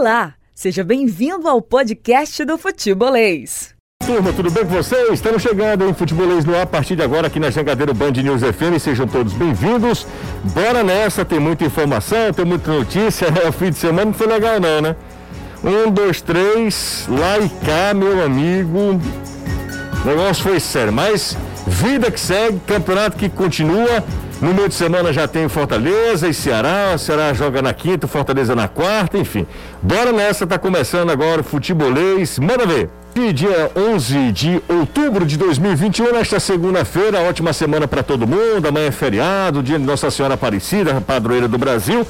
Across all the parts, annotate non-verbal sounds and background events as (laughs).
Olá, seja bem-vindo ao podcast do Futebolês. Turma, tudo bem com vocês? Estamos chegando em Futebolês no ar a partir de agora aqui na Jangadeiro Band News FM. Sejam todos bem-vindos. Bora nessa, tem muita informação, tem muita notícia. O fim de semana não foi legal não, né? Um, dois, três, lá e cá, meu amigo. O negócio foi sério, mas vida que segue, campeonato que continua. No meio de semana já tem Fortaleza e Ceará. O Ceará joga na quinta, Fortaleza na quarta, enfim. Bora nessa, tá começando agora o futebolês. Manda ver. Dia 11 de outubro de 2021, nesta segunda-feira, ótima semana para todo mundo. Amanhã é feriado, dia de Nossa Senhora Aparecida, padroeira do Brasil.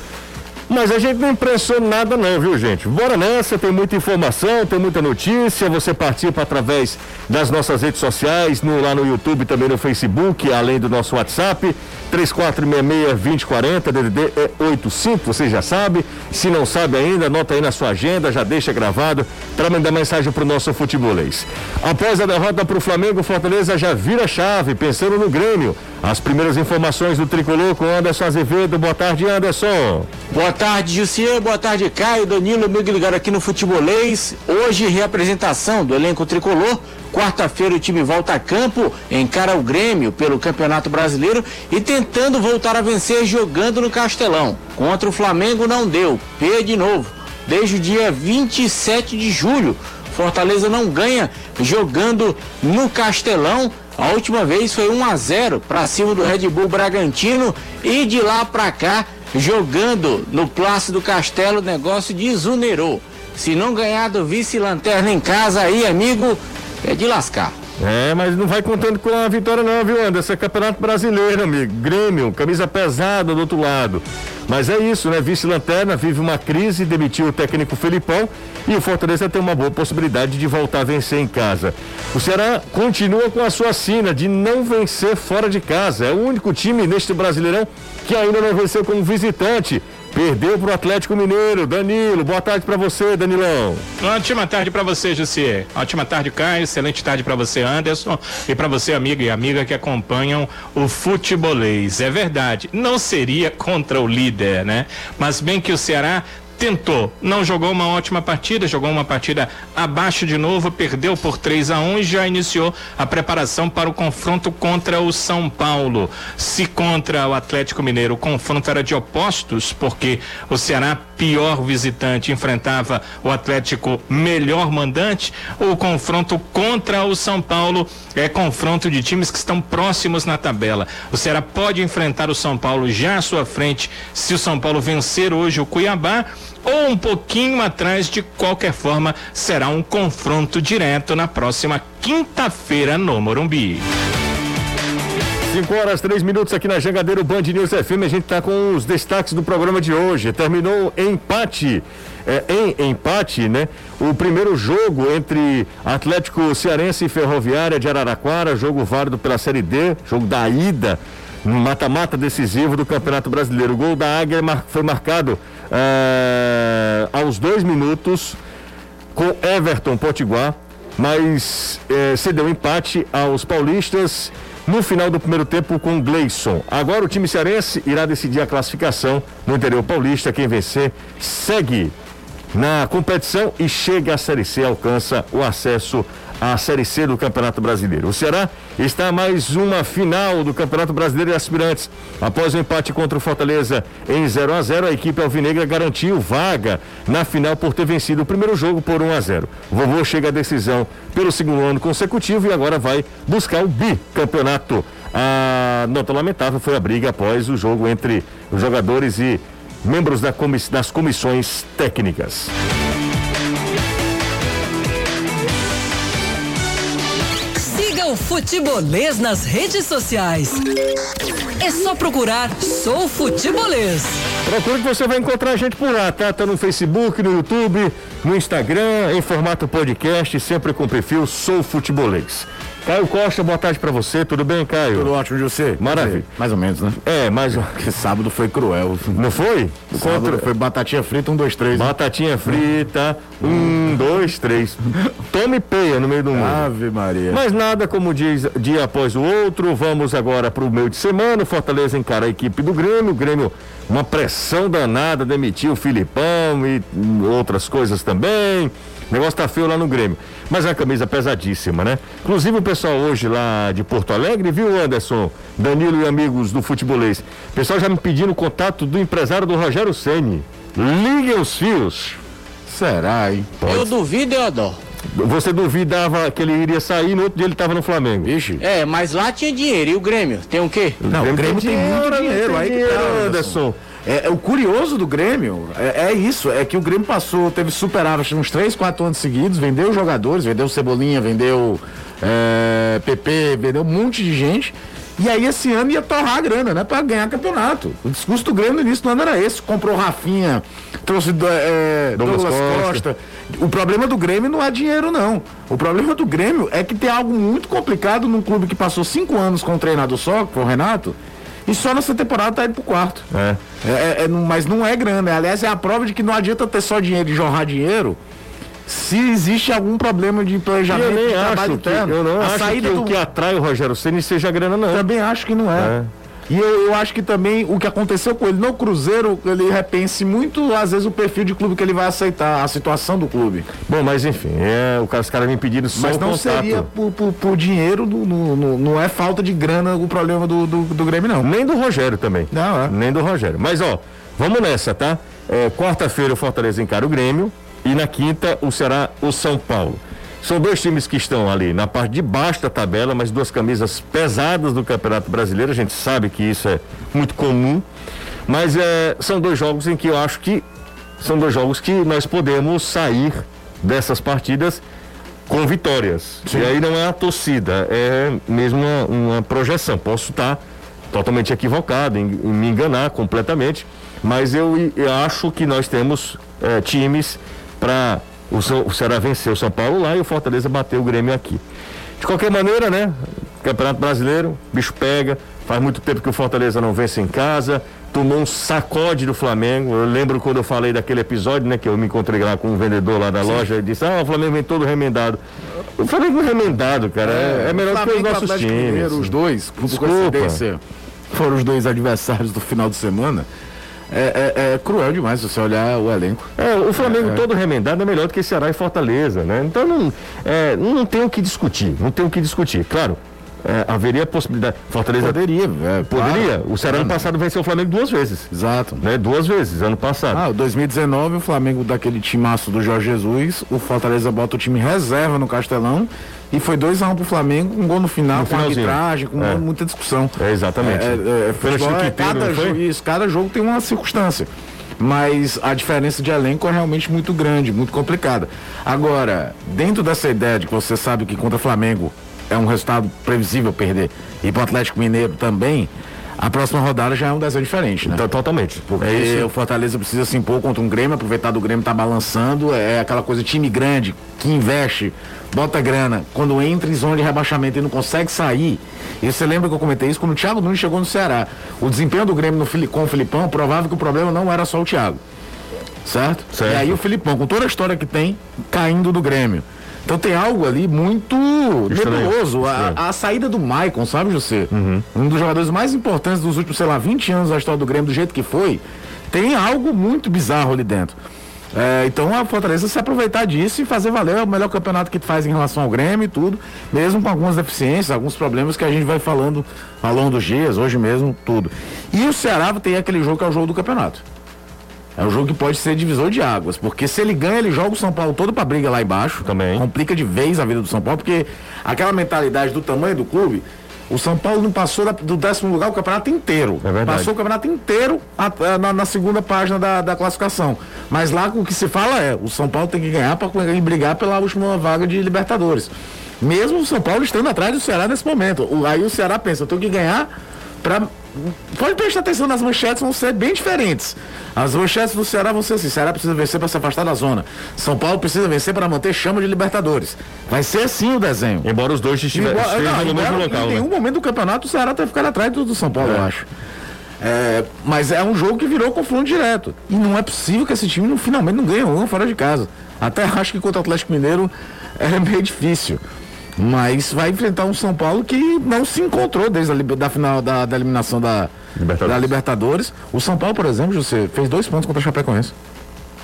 Mas a gente não impressiona nada não, viu gente? Bora nessa, tem muita informação, tem muita notícia, você participa através das nossas redes sociais, no, lá no YouTube, também no Facebook, além do nosso WhatsApp, 3466-2040, DDD é 85, você já sabe. Se não sabe ainda, anota aí na sua agenda, já deixa gravado para mandar mensagem pro nosso futebolês. Após a derrota para o Flamengo, Fortaleza já vira chave, pensando no Grêmio. As primeiras informações do Tricolor com Anderson Azevedo. Boa tarde, Anderson. Boa tarde, Jussier. Boa tarde, Caio, Danilo, amigo ligado aqui no Futebolês. Hoje, reapresentação do elenco Tricolor. Quarta-feira o time volta a campo, encara o Grêmio pelo Campeonato Brasileiro e tentando voltar a vencer jogando no Castelão. Contra o Flamengo não deu, P de novo. Desde o dia 27 de julho, Fortaleza não ganha jogando no Castelão. A última vez foi 1 a 0 para cima do Red Bull Bragantino e de lá para cá jogando no Plácido Castelo, o negócio desunerou. Se não ganhar do vice-lanterna em casa aí, amigo, é de lascar. É, mas não vai contando com a vitória não, viu, Anderson? É campeonato brasileiro, amigo. Grêmio, camisa pesada do outro lado. Mas é isso, né? Vice-lanterna vive uma crise, demitiu o técnico Felipão e o Fortaleza tem uma boa possibilidade de voltar a vencer em casa. O Ceará continua com a sua sina de não vencer fora de casa. É o único time neste Brasileirão que ainda não venceu como visitante. Perdeu para o Atlético Mineiro. Danilo, boa tarde para você, Danilão. Ótima tarde para você, Jussier. Ótima tarde, Caio. Excelente tarde para você, Anderson. E para você, amiga e amiga que acompanham o futebolês. É verdade, não seria contra o líder, né? Mas bem que o Ceará tentou, não jogou uma ótima partida, jogou uma partida abaixo de novo, perdeu por 3 a 1 e já iniciou a preparação para o confronto contra o São Paulo. Se contra o Atlético Mineiro o confronto era de opostos, porque o Ceará, pior visitante, enfrentava o Atlético melhor mandante, o confronto contra o São Paulo é confronto de times que estão próximos na tabela. O Ceará pode enfrentar o São Paulo já à sua frente se o São Paulo vencer hoje o Cuiabá ou um pouquinho atrás, de qualquer forma, será um confronto direto na próxima quinta-feira no Morumbi. 5 horas, 3 minutos aqui na Jangadeiro Band News FM. A gente está com os destaques do programa de hoje. Terminou empate. É, em empate, né? O primeiro jogo entre Atlético Cearense e Ferroviária de Araraquara, jogo válido pela Série D, jogo da ida mata-mata decisivo do Campeonato Brasileiro. O gol da Águia foi marcado é, aos dois minutos com Everton Potiguar, mas é, cedeu empate aos paulistas no final do primeiro tempo com Gleison. Agora o time cearense irá decidir a classificação no interior paulista. Quem vencer segue na competição e chega à Série C, alcança o acesso à Série C do Campeonato Brasileiro. O Ceará está mais uma final do Campeonato Brasileiro de Aspirantes. Após o empate contra o Fortaleza em 0 a 0 a equipe alvinegra garantiu vaga na final por ter vencido o primeiro jogo por 1 a 0 O vovô chega à decisão pelo segundo ano consecutivo e agora vai buscar o bicampeonato. A nota lamentável foi a briga após o jogo entre os jogadores e membros das comissões técnicas. Futebolês nas redes sociais. É só procurar Sou Futebolês. Procure que você vai encontrar a gente por lá, tá? Tá no Facebook, no YouTube, no Instagram, em formato podcast, sempre com perfil Sou Futebolês. Caio Costa, boa tarde pra você, tudo bem, Caio? Tudo ótimo, José. Maravilha. Mais ou menos, né? É, mas Porque sábado foi cruel. não foi? Sábado Contra- foi batatinha frita, um, dois, três. né? Batatinha frita, um, dois, três. Tome peia no meio do mundo. Ave Maria. Mas nada como diz dia após o outro. Vamos agora para o meio de semana. Fortaleza encara a equipe do Grêmio. O Grêmio uma pressão danada, demitiu o Filipão e hum, outras coisas também. O negócio tá feio lá no Grêmio. Mas é uma camisa pesadíssima, né? Inclusive o pessoal hoje lá de Porto Alegre, viu, Anderson, Danilo e amigos do futebolês? O pessoal já me pedindo o contato do empresário do Rogério Ceni. Liguem os fios. Será, hein? Eu duvido, eu adoro. Você duvidava que ele iria sair, no outro dia ele estava no Flamengo. Vixe. É, mas lá tinha dinheiro. E o Grêmio? Tem o quê? Não, o Grêmio tem muito dinheiro, tem aí que dinheiro, tá, Anderson. É, é o curioso do Grêmio é, é isso, é que o Grêmio passou, teve superávit uns 3, 4 anos seguidos, vendeu jogadores, vendeu Cebolinha, vendeu é, PP, vendeu um monte de gente. E aí esse ano ia torrar a grana, né? Pra ganhar campeonato. O discurso do Grêmio no início do ano era esse. Comprou Rafinha, trouxe é, Douglas Costa. Costa. O problema do Grêmio não é dinheiro, não. O problema do Grêmio é que tem algo muito complicado num clube que passou cinco anos com um treinador só, foi o Renato, e só nessa temporada tá indo pro quarto. É. É, é, é, mas não é grana. Aliás, é a prova de que não adianta ter só dinheiro e jorrar dinheiro se existe algum problema de planejamento eu nem de acho trabalho que, interno. eu não a acho que saída o do... que atrai o Rogério Ceni seja grana, não. Também acho que não é. É. E eu, eu acho que também o que aconteceu com ele no Cruzeiro, ele repense muito, às vezes, o perfil de clube que ele vai aceitar, a situação do clube. Bom, mas enfim, é, o cara- os caras me pediram só Mas não contato. seria por, por- por dinheiro, no- no- no- não é falta de grana o problema do, do, do Grêmio, não. Nem do Rogério também. Não, é. Nem do Rogério. Mas, ó, vamos nessa, tá? É, Quarta-feira o Fortaleza encara o Grêmio e na quinta o Ceará o São Paulo. São dois times que estão ali na parte de baixo da tabela, mas duas camisas pesadas do Campeonato Brasileiro. A gente sabe que isso é muito comum. Mas é, são dois jogos em que eu acho que são dois jogos que nós podemos sair dessas partidas com vitórias. E aí não é a torcida, é mesmo uma, uma projeção. Posso estar totalmente equivocado, em, em me enganar completamente, mas eu, eu acho que nós temos eh, times para o, São- o Ceará vencer o São Paulo lá e o Fortaleza bater o Grêmio aqui. De qualquer maneira, né? Campeonato Brasileiro, bicho pega. Faz muito tempo que o Fortaleza não vence em casa. Tomou um sacode do Flamengo. Eu lembro quando eu falei daquele episódio, né? Que eu me encontrei lá com um vendedor lá da loja e disse: Ah, o Flamengo vem todo remendado. O Flamengo remendado, cara, é, é melhor do que os nossos Atlético times. Mineiro, os dois, por Desculpa. coincidência, foram os dois adversários do final de semana. É, é- é cruel demais se você olhar o elenco. É, o Flamengo todo remendado é melhor do que Ceará e Fortaleza, né? Então não, é, não tem o que discutir, não tem o que discutir. Claro, é, haveria possibilidade. Fortaleza Poderia, é, poderia. claro. O Ceará ano passado venceu o Flamengo duas vezes, Exato. né? Duas vezes, ano passado. Ah, o 2019, o Flamengo daquele timaço do Jorge Jesus, o Fortaleza bota o time reserva no Castelão e foi 2x1 pro Flamengo, um gol no final, No com arbitragem, com É. muita discussão. É, exatamente. É, é, é, futebol é cada jogo, isso, cada jogo tem uma circunstância. Mas a diferença de elenco é realmente muito grande, muito complicada. Agora, dentro dessa ideia de que você sabe que contra o Flamengo é um resultado previsível perder e pro Atlético Mineiro também, a próxima rodada já é um desenho diferente, né? Então, totalmente. Porque é o Fortaleza precisa se impor contra um Grêmio, aproveitar do Grêmio tá balançando, é aquela coisa time grande que investe, bota grana, quando entra em zona de rebaixamento e não consegue sair. E você lembra que eu comentei isso quando o Thiago Nunes chegou no Ceará. O desempenho do Grêmio no, com o Filipão, provável que o problema não era só o Thiago. Certo? Certo. E aí o Filipão, com toda a história que tem, caindo do Grêmio. Então tem algo ali muito Estranho. nebuloso. A, É. a saída do Maicon, sabe, José? Um dos jogadores mais importantes dos últimos, sei lá, 20 anos da história do Grêmio, do jeito que foi, tem algo muito bizarro ali dentro. É, então a Fortaleza se aproveitar disso e fazer valer é o melhor campeonato que faz em relação ao Grêmio e tudo, mesmo com algumas deficiências, alguns problemas que a gente vai falando ao longo dos dias, hoje mesmo, tudo. E o Ceará tem aquele jogo que é o jogo do campeonato. É um jogo que pode ser divisor de águas, porque se ele ganha, ele joga o São Paulo todo pra briga lá embaixo. Também. Complica de vez a vida do São Paulo, porque aquela mentalidade do tamanho do clube, o São Paulo não passou da- do décimo lugar o campeonato inteiro. É verdade. Passou o campeonato inteiro a- a- na, na segunda página da, da classificação. Mas lá o que se fala é, o São Paulo tem que ganhar para brigar pela última vaga de Libertadores. Mesmo o São Paulo estando atrás do Ceará nesse momento. O- aí o Ceará pensa, eu tenho que ganhar para Pode prestar atenção nas manchetes, vão ser bem diferentes. As manchetes do Ceará vão ser assim: Ceará precisa vencer para se afastar da zona. São Paulo precisa vencer para manter chama de Libertadores. Vai ser assim o desenho. Embora os dois não, no mesmo local, em né? nenhum momento do campeonato o Ceará vai ficar atrás do, do São Paulo, eu acho. É, mas é um jogo que virou confronto direto. E não é possível que esse time não- finalmente não ganhe um fora de casa. Até (laughs) acho que contra o Atlético Mineiro é meio difícil. Mas vai enfrentar um São Paulo que não se encontrou desde a da final da, da eliminação da, Libertadores. da Libertadores. O São Paulo, por exemplo, você fez dois pontos contra o Chapecoense.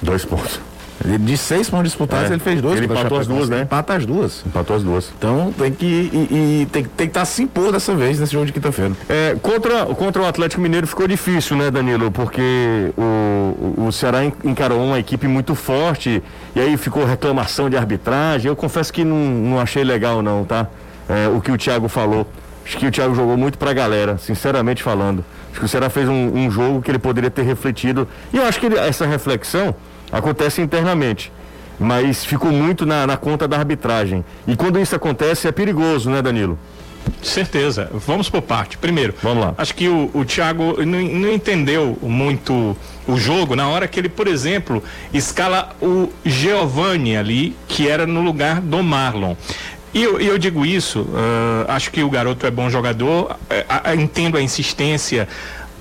Dois pontos. De seis pontos disputados, É. ele fez dois. Ele empatou as duas, né? Empata as duas. Empatou as duas. Então tem que, e, e tem, tem que estar se impor dessa vez nesse jogo de quinta-feira. É, contra, contra o Atlético Mineiro ficou difícil, né, Danilo? Porque o, o, Ceará en- encarou uma equipe muito forte e aí ficou reclamação de arbitragem. Eu confesso que não, não achei legal, não, tá? É, o que o Thiago falou. Acho que o Thiago jogou muito pra galera, sinceramente falando. Acho que o Ceará fez um, um jogo que ele poderia ter refletido. E eu acho que ele- essa reflexão acontece internamente. Mas ficou muito na, na conta da arbitragem. E quando isso acontece é perigoso, né, Danilo? Certeza. Vamos por parte. Primeiro, Vamos lá. acho que o, o Thiago não, não entendeu muito o jogo na hora que ele, por exemplo, escala o Giovanni ali, que era no lugar do Marlon. E eu, eu digo isso, ah, acho que o garoto é bom jogador, ah, ah, entendo a insistência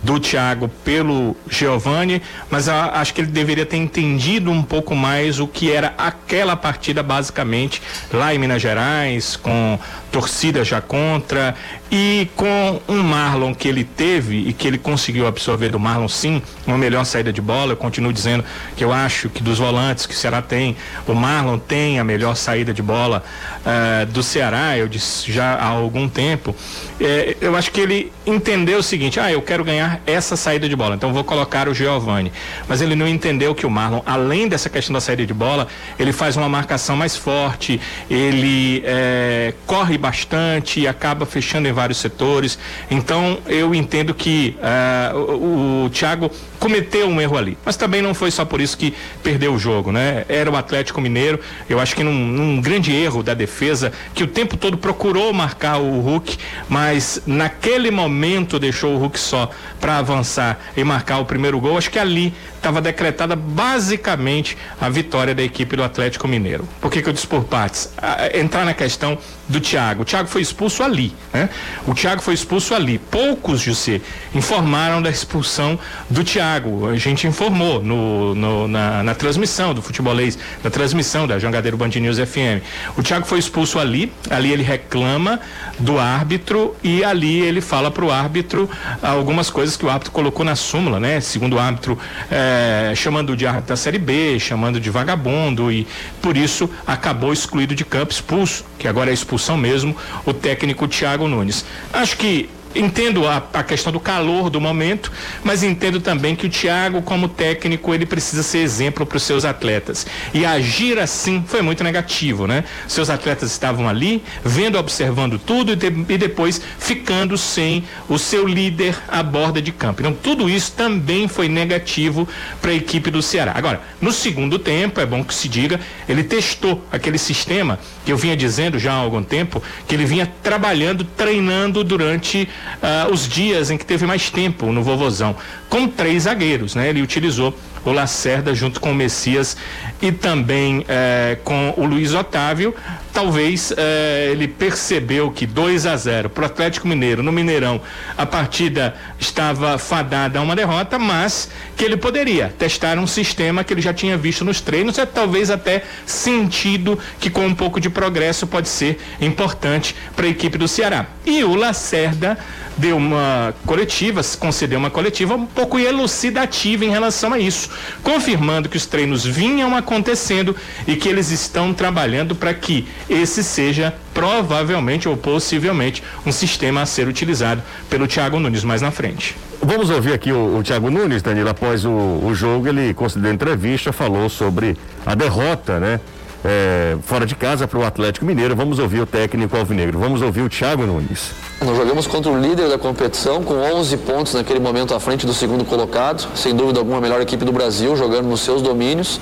do Thiago pelo Giovani, mas a- acho que ele deveria ter entendido um pouco mais o que era aquela partida basicamente lá em Minas Gerais, com torcida já contra e com um Marlon que ele teve e que ele conseguiu absorver do Marlon sim, uma melhor saída de bola. Eu continuo dizendo que eu acho que dos volantes que o Ceará tem, o Marlon tem a melhor saída de bola eh, do Ceará, eu disse já há algum tempo. Eh, eu acho que ele entendeu o seguinte: ah, eu quero ganhar essa saída de bola, então vou colocar o Giovani. Mas ele não entendeu que o Marlon, além dessa questão da saída de bola, ele faz uma marcação mais forte, ele eh, corre bastante acaba fechando em vários setores. Então eu entendo que ah, o, o Thiago cometeu um erro ali. Mas também não foi só por isso que perdeu o jogo, né? Era o Atlético Mineiro, eu acho que num, num grande erro da defesa, que o tempo todo procurou marcar o Hulk, mas naquele momento deixou o Hulk só para avançar e marcar o primeiro gol. Acho que ali estava decretada basicamente a vitória da equipe do Atlético Mineiro. Por que, que eu disse por partes? Ah, entrar na questão do Thiago. O Thiago foi expulso ali, né? O Thiago foi expulso ali. Poucos, José, informaram da expulsão do Thiago. A gente informou no, no- na, na transmissão do futebolês, na transmissão da Jangadeiro Band News FM. O Thiago foi expulso ali, ali ele reclama do árbitro e ali ele fala para o árbitro algumas coisas que o árbitro colocou na súmula, né? Segundo o árbitro, eh, chamando de árbitro da Série B, chamando de vagabundo e por isso acabou excluído de campo, expulso, que agora é expulsão mesmo, o técnico Thiago Nunes. Acho que Entendo a, a questão do calor do momento, mas entendo também que o Thiago, como técnico, ele precisa ser exemplo para os seus atletas. E agir assim foi muito negativo, né? Seus atletas estavam ali, vendo, observando tudo e, de- e depois ficando sem o seu líder à borda de campo. Então, tudo isso também foi negativo para a equipe do Ceará. Agora, no segundo tempo, é bom que se diga, ele testou aquele sistema que eu vinha dizendo já há algum tempo, que ele vinha trabalhando, treinando durante ah, os dias em que teve mais tempo no Vovozão, com três zagueiros, né? Ele utilizou o Lacerda junto com o Messias e também eh, com o Luiz Otávio. Talvez eh, ele percebeu que 2 a 0 para o Atlético Mineiro no Mineirão, a partida estava fadada a uma derrota, mas que ele poderia testar um sistema que ele já tinha visto nos treinos, e talvez até sentido que com um pouco de progresso pode ser importante para a equipe do Ceará. E o Lacerda deu uma coletiva, concedeu uma coletiva um pouco elucidativa em relação a isso, confirmando que os treinos vinham acontecendo e que eles estão trabalhando para que esse seja provavelmente ou possivelmente um sistema a ser utilizado pelo Thiago Nunes mais na frente. Vamos ouvir aqui o, o Thiago Nunes, Danilo, após o, o jogo, ele concedeu entrevista, falou sobre a derrota, né? É, fora de casa para o Atlético Mineiro. Vamos ouvir o técnico alvinegro. Vamos ouvir o Thiago Nunes. Nós jogamos contra o líder da competição, com 11 pontos naquele momento à frente do segundo colocado, sem dúvida alguma a melhor equipe do Brasil, jogando nos seus domínios.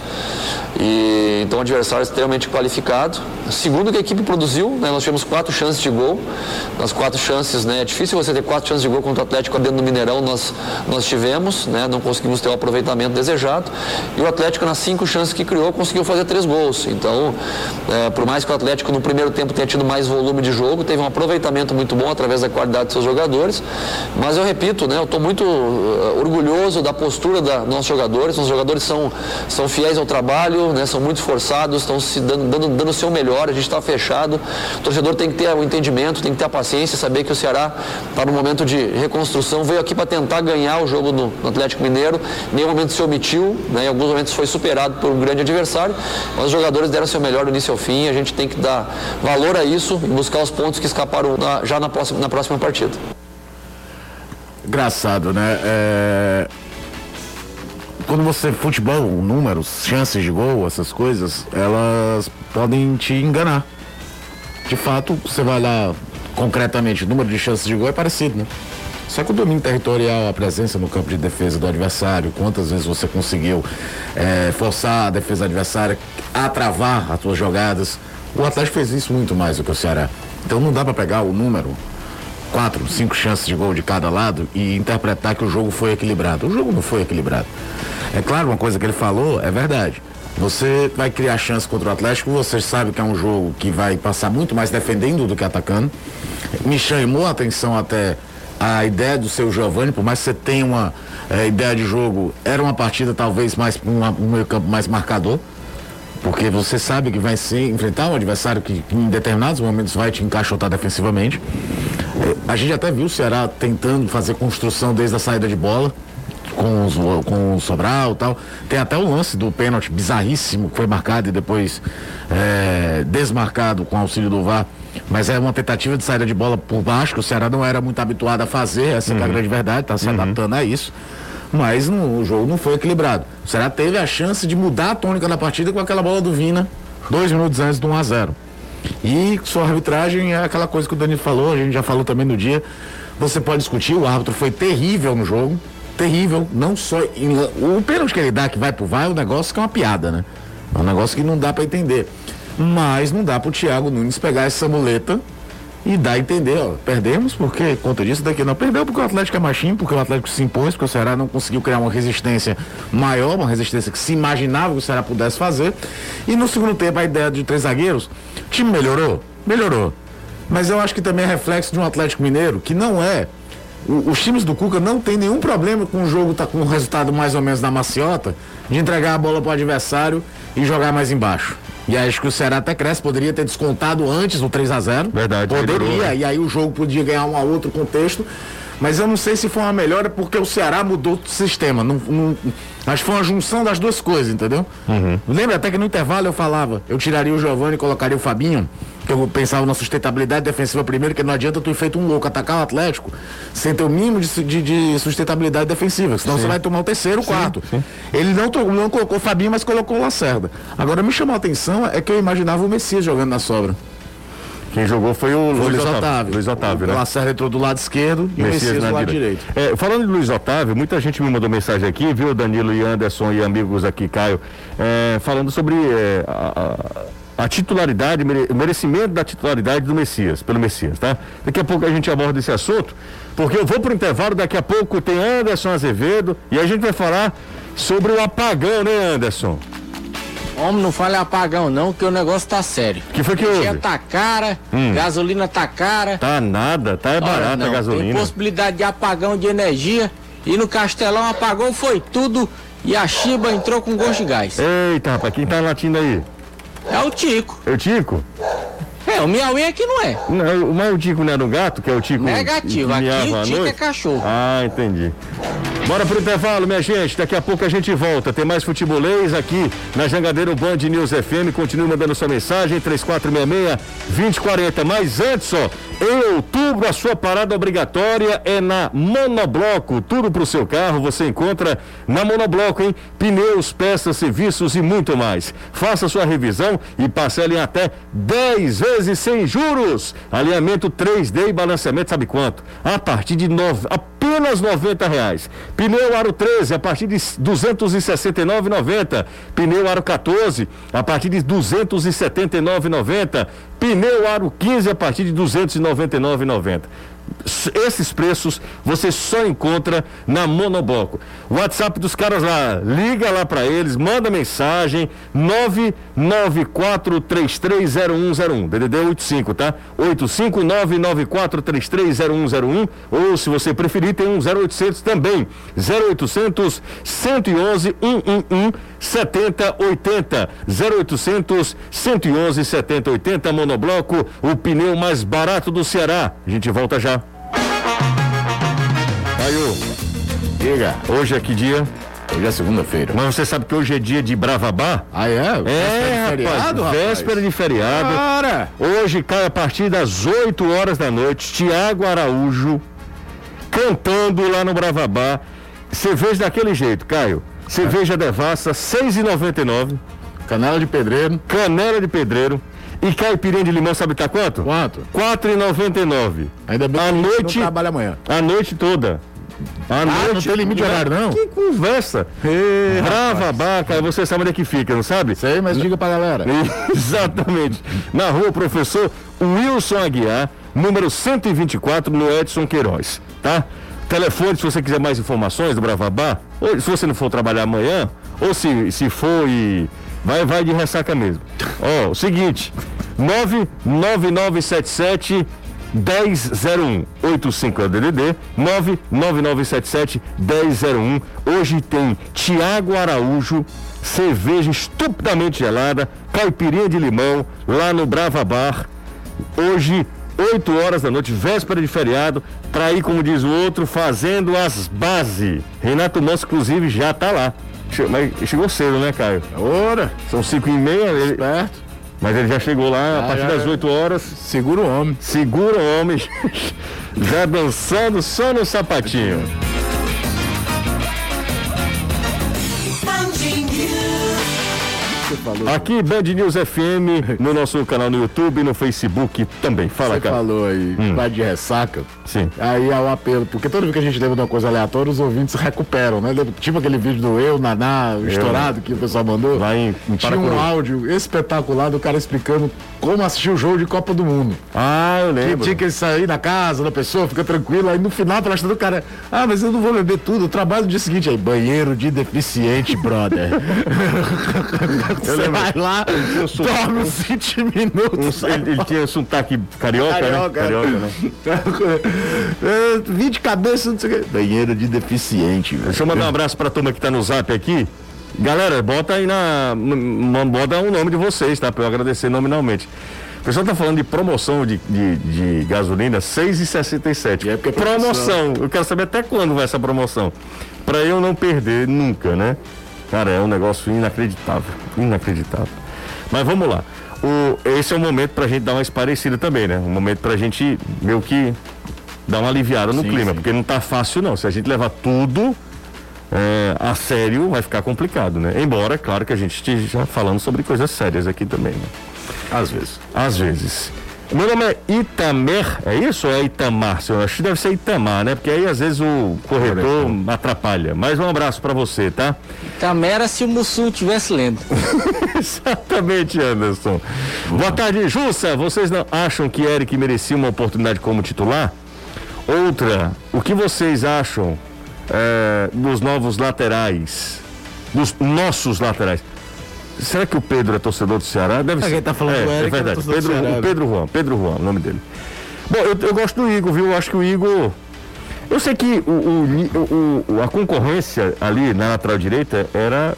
E então adversário extremamente qualificado. Segundo que a equipe produziu, né, nós tivemos quatro chances de gol. Nas quatro chances, né, é difícil você ter quatro chances de gol contra o Atlético dentro do Mineirão, nós, nós tivemos, né, não conseguimos ter o aproveitamento desejado. E o Atlético, nas cinco chances que criou, conseguiu fazer três gols. Então, é, por mais que o Atlético no primeiro tempo tenha tido mais volume de jogo, teve um aproveitamento muito bom através da qualidade dos seus jogadores. Mas eu repito, né, eu estou muito uh, orgulhoso da postura dos nossos jogadores. Os jogadores são, são fiéis ao trabalho, né? São muito esforçados, estão se dando, dando, dando o seu melhor, a gente está fechado. O torcedor tem que ter o entendimento, tem que ter a paciência, saber que o Ceará está no momento de reconstrução, veio aqui para tentar ganhar o jogo no, no Atlético Mineiro, em nenhum momento se omitiu, né? em alguns momentos foi superado por um grande adversário, mas os jogadores deram o seu melhor do início ao fim, a gente tem que dar valor a isso e buscar os pontos que escaparam na, já na próxima, na próxima partida. Engraçado, né? É... Quando você futebol, números, chances de gol, essas coisas, elas podem te enganar. De fato, você vai lá concretamente, o número de chances de gol é parecido, né? Só que o domínio territorial, a presença no campo de defesa do adversário, quantas vezes você conseguiu é, forçar a defesa adversária a travar as suas jogadas. O Atlético fez isso muito mais do que o Ceará. Então não dá para pegar o número, quatro, cinco chances de gol de cada lado e interpretar que o jogo foi equilibrado. O jogo não foi equilibrado. É claro, uma coisa que ele falou é verdade. Você vai criar chance contra o Atlético, você sabe que é um jogo que vai passar muito mais defendendo do que atacando. Me chamou a atenção até a ideia do seu Giovanni, por mais que você tenha uma é, ideia de jogo, era uma partida talvez mais um, um meio campo mais marcador, porque você sabe que vai ser enfrentar um adversário que, que em determinados momentos vai te encaixotar defensivamente. É, a gente até viu o Ceará tentando fazer construção desde a saída de bola com, os, com o Sobral e tal. Tem até o lance do pênalti bizarríssimo que foi marcado e depois é, desmarcado com auxílio do VAR. Mas é uma tentativa de saída de bola por baixo, que o Ceará não era muito habituado a fazer, essa uhum. é a grande verdade, está se uhum. adaptando a isso. Mas o jogo não foi equilibrado. O Ceará teve a chance de mudar a tônica da partida com aquela bola do Vina, dois minutos antes do 1 a 0 E sua arbitragem é aquela coisa que o Danilo falou, a gente já falou também no dia. Você pode discutir, o árbitro foi terrível no jogo, terrível, não só. Em, o pênalti que ele dá, que vai pro VAR, é um negócio que é uma piada, né? É um negócio que não dá para entender. Mas não dá pro Thiago Nunes pegar essa muleta e dar a entender, ó, perdemos porque conta disso daqui não perdeu porque o Atlético é machinho, porque o Atlético se impôs, porque o Ceará não conseguiu criar uma resistência maior, uma resistência que se imaginava que o Ceará pudesse fazer. E no segundo tempo a ideia de três zagueiros, o time melhorou, melhorou. Mas eu acho que também é reflexo de um Atlético Mineiro que não é os times do Cuca não tem nenhum problema com o jogo tá com um resultado mais ou menos da maciota de entregar a bola para o adversário e jogar mais embaixo. E acho que o Ceará até cresce, poderia ter descontado antes o 3 a 0 Verdade. Poderia, melhorou. e aí o jogo podia ganhar um a outro contexto. Mas eu não sei se foi uma melhora porque o Ceará mudou o sistema. Não, não, acho que foi uma junção das duas coisas, entendeu? Uhum. Lembra até que no intervalo eu falava, eu tiraria o Giovanni e colocaria o Fabinho, eu pensava na sustentabilidade defensiva primeiro, que não adianta tu feito um louco atacar o Atlético sem ter o mínimo de, de, de sustentabilidade defensiva, senão sim. você vai tomar o terceiro, o quarto. Sim, sim. Ele não, não colocou o Fabinho, mas colocou o Lacerda. Agora me chamou a atenção é que eu imaginava o Messias jogando na sobra. Quem jogou foi o foi Luiz, Otávio. Otávio. Luiz Otávio, né? O Lacerda entrou do lado esquerdo e Messias o Messias do lado direito. É, falando de Luiz Otávio, muita gente me mandou mensagem aqui, viu, Danilo e Anderson e amigos aqui, Caio, é, falando sobre é, a, a, titularidade, o merecimento da titularidade do Messias, pelo Messias, tá? Daqui a pouco a gente aborda esse assunto, porque eu vou para o intervalo, daqui a pouco tem Anderson Azevedo e a gente vai falar sobre o apagão, né, Anderson? Homem, não fale apagão não, que o negócio tá sério. que foi que houve? Energia tá cara, hum. gasolina tá cara. Tá nada, tá é barata a gasolina. Tem possibilidade de apagão de energia. E no Castelão apagou foi tudo e a Chiba entrou com gosto de gás. Eita, rapaz, quem tá latindo aí? É o Tico. É o Tico? É, o Miauí aqui não é. Não, mas o Tico não era o gato, que é o Tico? Negativo, aqui o Tico é cachorro. Ah, entendi. Bora pro intervalo, minha gente. Daqui a pouco a gente volta. Tem mais futebolês aqui na Jangadeiro Band News FM. Continue mandando sua mensagem, 3466-2040. Mas antes, ó, em outubro a sua parada obrigatória é na Monobloco. Tudo pro seu carro você encontra na Monobloco, hein? Pneus, peças, serviços e muito mais. Faça sua revisão e parcele em até 10 vezes sem juros. Alinhamento 3D e balanceamento, sabe quanto? A partir de nove, apenas 90 reais. Pneu Aro 13 a partir de 269,90. Pneu Aro 14 a partir de 279,90. Pneu Aro 15 a partir de 299,90. S- Esses preços você só encontra na Monobloco. WhatsApp dos caras lá, liga lá pra eles, manda mensagem 994330101, DDD 85, tá? 85994330101 ou se você preferir tem um 0800 também, 0800 111 111 7080 0800 111 7080 Monobloco, o pneu mais barato do Ceará. A gente volta já. Caio, Diga, hoje é que dia? hoje é segunda-feira. Mas você sabe que hoje é dia de Bravabá? Ah, é? É, Véspera de feriado, rapaz, véspera de feriado. Cara! Hoje cai a partir das 8 horas da noite, Tiago Araújo cantando lá no Bravabá. Cerveja daquele jeito, Caio. Cerveja devassa, 6,99. Canela de pedreiro. Canela de pedreiro. E caipirinha de limão, sabe tá quanto? Quanto? 4,99. Ainda bem a noite- não trabalha amanhã. A noite toda. A não tem limite de horário, não? Que conversa. Ê, Bravabá, Caio, você sabe onde é que fica, não sabe? Sei, mas diga pra galera. (laughs) Exatamente. Na rua Professor Wilson Aguiar, número 124, no Edson Queiroz, tá? Telefone, se você quiser mais informações do Bravabá, ou se você não for trabalhar amanhã, ou se, se for e. Vai, vai de ressaca mesmo. Ó, o seguinte: 99977 1001 85 é DDD 99977 1001 Hoje tem Tiago Araújo, cerveja estupidamente gelada, caipirinha de limão lá no Brava Bar. Hoje 8 horas da noite, véspera de feriado, para ir, como diz o outro, fazendo as bases. Renato Manso, inclusive, já tá lá. Mas chegou cedo, né, Caio? Ora, São 5 e meia, ele- perto. mas ele já chegou lá a Já, partir já, das já. 8 horas. Segura o homem. Segura o homem, (laughs) já dançando só no sapatinho. Aqui, Band News FM, no nosso canal no YouTube e no Facebook também. Fala, Você cara. falou aí, Hum. vai de ressaca. Sim. Aí é o apelo, porque toda vez que a gente lembra de uma coisa aleatória, os ouvintes recuperam, né? Tipo aquele vídeo do Eu, Naná, o estourado que o pessoal mandou. Lá em, em Tinha um áudio espetacular do cara explicando como assistir o jogo de Copa do Mundo. Ah, eu Que lembro. tinha que sair da casa da pessoa, fica tranquilo. Aí no final, pela do cara, ah, mas eu não vou beber tudo, eu trabalho no dia seguinte. Aí, banheiro de deficiente, brother. (laughs) Você vai lá, dorme uns 20 minutos. Ele, ele tinha sotaque carioca, Carioca. né? Carioca, né? É, 20 (laughs) cabeças, não sei o quê. Banheiro de deficiente, velho. Deixa eu mandar um abraço pra turma que tá no zap aqui. Galera, bota aí na. Bota o nome de vocês, tá? Pra eu agradecer nominalmente. O pessoal tá falando de promoção de, de, de gasolina 6,67. É é promoção. Eu quero saber até quando vai essa promoção. Pra eu não perder nunca, né? Cara, é um negócio inacreditável. Inacreditável. Mas vamos lá. O, esse é o momento pra gente dar uma esparecida também, né? Um momento pra gente meio que dar uma aliviada no Sim, clima, sim. porque não tá fácil não. Se a gente levar tudo é, a sério, vai ficar complicado, né? Embora, claro que a gente esteja falando sobre coisas sérias aqui também, né? Às vezes. Às vezes. Meu nome é Itamer, é isso ou é Itamar? Eu acho que deve ser Itamar, né? Porque aí às vezes o corretor atrapalha. Mas um abraço pra você, tá? Tamera se o Mussu estivesse lendo. (laughs) Exatamente, Anderson. Boa tarde, Jussa. Vocês não acham que Eric merecia uma oportunidade como titular? Outra, o que vocês acham é, dos novos laterais? Dos nossos laterais? Será que o Pedro é torcedor do Ceará? Deve É, ser. quem tá falando é, do Eric é é verdade. do Pedro, Ceará. o Pedro Juan, Pedro Juan, o nome dele. Bom, eu, eu gosto do Igor, viu? Eu acho que o Igor. Eu sei que o, o- o- a concorrência ali na lateral direita era.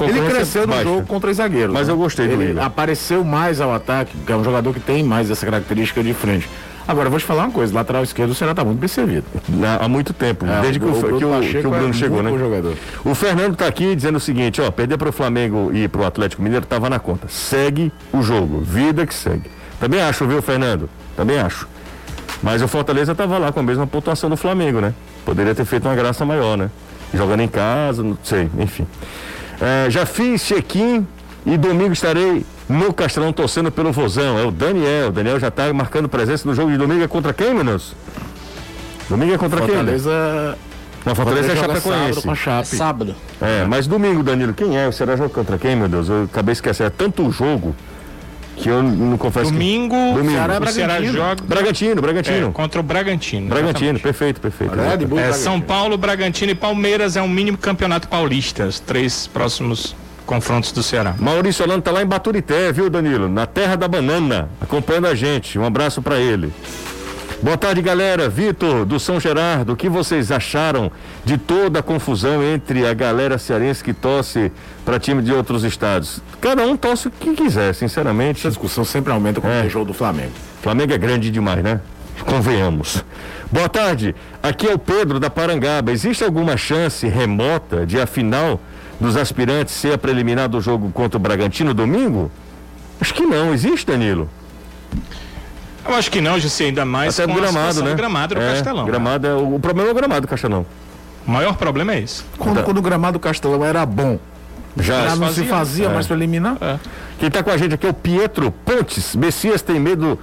Ele cresceu no baixa. jogo contra os zagueiros. Mas né? eu gostei do Ele Igor. apareceu mais ao ataque, que é um jogador que tem mais essa característica de frente. Agora, vou te falar uma coisa, lateral esquerdo o Ceará tá muito bem servido. Na- há muito tempo, É, desde que o, Bruno que o- que o Bruno é chegou, né? jogador. O Fernando tá aqui dizendo o seguinte, ó, perder para o Flamengo e para o Atlético Mineiro tava na conta. Segue o jogo, vida que segue. Também acho, viu, Fernando? Também acho. Mas o Fortaleza tava lá com a mesma pontuação do Flamengo, né? Poderia ter feito uma graça maior, né? Jogando em casa, não sei, enfim. É, já fiz check-in e domingo estarei no Castelão torcendo pelo Vozão. É o Daniel. O Daniel já tá marcando presença no jogo de domingo. É contra quem, Menos? Domingo é contra quem? né? Fortaleza. Não, Fortaleza é joga sábado Chapecoense. com a Chape. Sábado. É, mas domingo, Danilo, quem é? O Ceará joga contra quem, meu Deus? Eu acabei esquecendo. É tanto jogo que eu não confesso Domingo, que... Domingo. Ceará é o Ceará Bragantino. joga Bragantino, Bragantino. é, contra o Bragantino. Bragantino, exatamente. perfeito, perfeito. É, Bragantino. São Paulo, Bragantino e Palmeiras é um mínimo campeonato paulista, os três próximos confrontos do Ceará. Maurício Holanda tá lá em Baturité, viu, Danilo? Na terra da banana, acompanhando a gente. Um abraço para ele. Boa tarde, galera. Vitor, do São Gerardo, o que vocês acharam de toda a confusão entre a galera cearense que torce para time de outros estados? Cada um torce o que quiser, sinceramente. Essa discussão sempre aumenta com É. o jogo do Flamengo. Flamengo é grande demais, né? Convenhamos. Boa tarde, aqui é o Pedro da Parangaba. Existe alguma chance remota de a final dos aspirantes ser a preliminar do jogo contra o Bragantino domingo? Acho que não. Existe, Danilo? Eu acho que não, Jussi, ainda mais Até com gramado, né? do gramado do É, Castelão. né? Gramado é, o, problema é o gramado do Castelão. O maior problema é esse. Quando, quando o gramado do Castelão era bom, Já. já não se fazia, fazia é. mais pra eliminar. Quem está com a gente aqui é o Pietro Pontes. Messias tem medo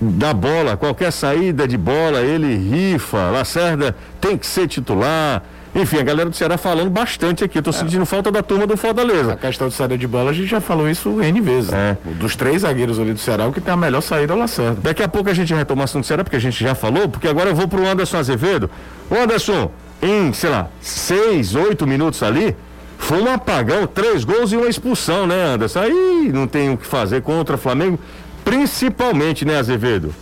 da bola. Qualquer saída de bola, ele rifa. Lacerda tem que ser titular. Enfim, a galera do Ceará falando bastante aqui. Tô sentindo falta da turma do A Fortaleza. questão de saída de bola, a gente já falou isso N vezes. É. Dos três zagueiros ali do Ceará, o que tem a melhor saída é o Lacerda. Daqui a pouco a gente retoma o assunto do Ceará, porque a gente já falou, porque agora eu vou pro Anderson Azevedo. Ô Anderson, em, sei lá, seis, oito minutos ali, foi um apagão, três gols e uma expulsão, né, Anderson? Aí não tem o que fazer contra o Flamengo, principalmente, né, Azevedo?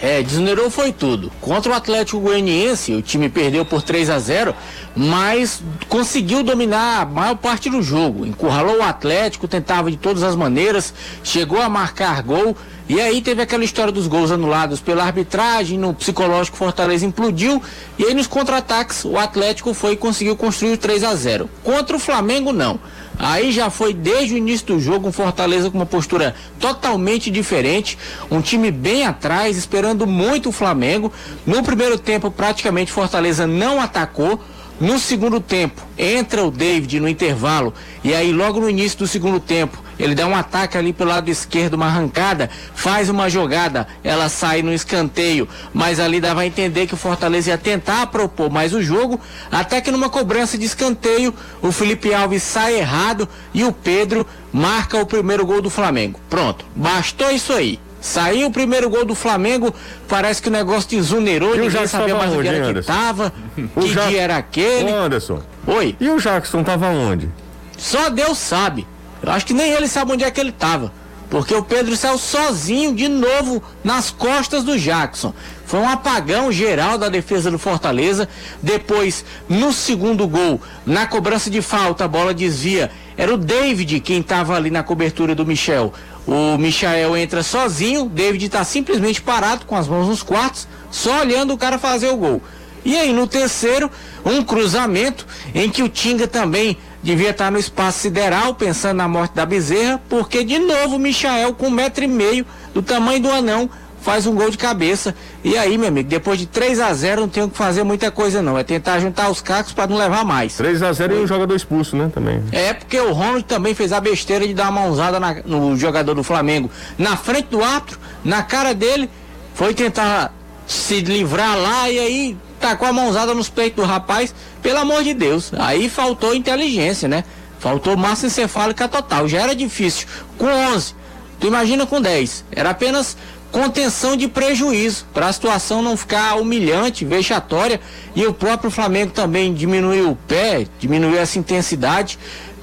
É, desonerou foi tudo. Contra o Atlético Goianiense, o time perdeu por 3 a 0 mas conseguiu dominar a maior parte do jogo. Encurralou o Atlético, tentava de todas as maneiras, chegou a marcar gol. E aí teve aquela história dos gols anulados pela arbitragem, no psicológico Fortaleza implodiu. E aí nos contra-ataques o Atlético foi e conseguiu construir o 3 a 0 Contra o Flamengo, não. Aí já foi desde o início do jogo um Fortaleza com uma postura totalmente diferente, um time bem atrás, esperando muito o Flamengo. No primeiro tempo, praticamente Fortaleza não atacou. No segundo tempo, entra o David no intervalo e aí logo no início do segundo tempo, ele dá um ataque ali pelo lado esquerdo, uma arrancada, faz uma jogada, ela sai no escanteio, mas ali dava a entender que o Fortaleza ia tentar propor mais o jogo, até que numa cobrança de escanteio, o Felipe Alves sai errado e o Pedro marca o primeiro gol do Flamengo. Pronto, bastou isso aí. Saiu o primeiro gol do Flamengo, parece que o negócio desunerou, E ninguém Jackson sabia mais o que onde, era que tava, O que dia era aquele. Ô Anderson, Oi. e o Jackson tava onde? Só Deus sabe. Eu acho que nem ele sabe onde é que ele estava. Porque o Pedro saiu sozinho de novo nas costas do Jackson. Foi um apagão geral da defesa do Fortaleza. Depois, no segundo gol, na cobrança de falta, a bola desvia. Era o David quem estava ali na cobertura do Michel. O Michael entra sozinho, David está simplesmente parado com as mãos nos quartos, só olhando o cara fazer o gol. E aí no terceiro, um cruzamento em que o Tinga também devia estar no espaço sideral, pensando na morte da bezerra, porque de novo o Michael, com um metro e meio do tamanho do anão, faz um gol de cabeça. E aí, meu amigo, depois de 3 a 0 não tem o que fazer muita coisa não. É tentar juntar os cacos para não levar mais. 3x0 e um jogador expulso, né, também. É porque o Ronald também fez a besteira de dar uma mãozada na- no jogador do Flamengo na frente do árbitro, na cara dele, foi tentar se livrar lá e aí tacou a mãozada nos peitos do rapaz, pelo amor de Deus. Aí faltou inteligência, né? Faltou massa encefálica total. Já era difícil. Com 11, tu imagina com 10. Era apenas contenção de prejuízo, para a situação não ficar humilhante, vexatória, e o próprio Flamengo também diminuiu o pé, diminuiu essa intensidade.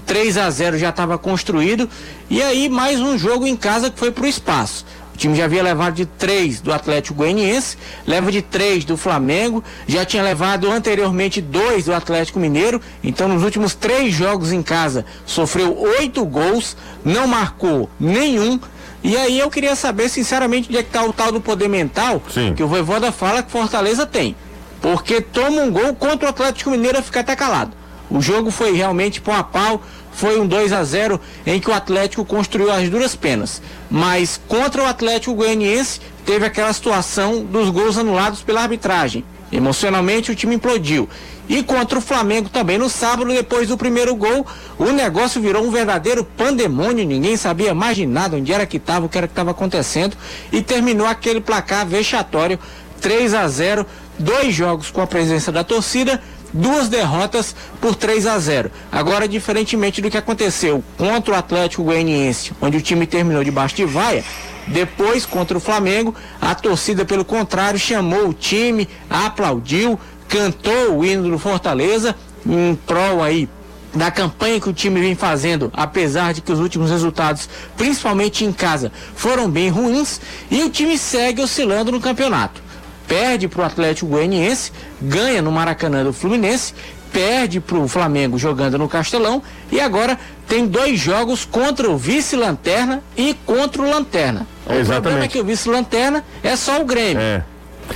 3 a 0 já estava construído, e aí mais um jogo em casa que foi para o espaço. O time já havia levado de 3 do Atlético Goianiense, leva de 3 do Flamengo, já tinha levado anteriormente 2 do Atlético Mineiro, então nos últimos três jogos em casa sofreu 8 gols, não marcou nenhum, e aí eu queria saber, sinceramente, onde é que tá o tal do poder mental Sim. que o Voivoda fala que Fortaleza tem. Porque toma um gol contra o Atlético Mineiro e fica até calado. O jogo foi realmente pau a pau, foi um 2 a 0 em que o Atlético construiu as duras penas. Mas contra o Atlético Goianiense teve aquela situação dos gols anulados pela arbitragem. Emocionalmente o time implodiu. E contra o Flamengo também no sábado, depois do primeiro gol, o negócio virou um verdadeiro pandemônio. Ninguém sabia mais de nada, onde era que estava, o que era que estava acontecendo. E terminou aquele placar vexatório, 3 a 0 dois jogos com a presença da torcida duas derrotas por 3 a 0. Agora, diferentemente do que aconteceu contra o Atlético Goianiense, onde o time terminou debaixo de vaia, depois contra o Flamengo, a torcida, pelo contrário, chamou o time, aplaudiu, cantou o hino do Fortaleza em prol aí da campanha que o time vem fazendo, apesar de que os últimos resultados, principalmente em casa, foram bem ruins, e o time segue oscilando no campeonato. Perde para o Atlético Goianiense, ganha no Maracanã do Fluminense, perde para o Flamengo jogando no Castelão e agora tem dois jogos contra o vice-lanterna e contra o lanterna. O Exatamente. problema é que o vice-lanterna é só o Grêmio. É.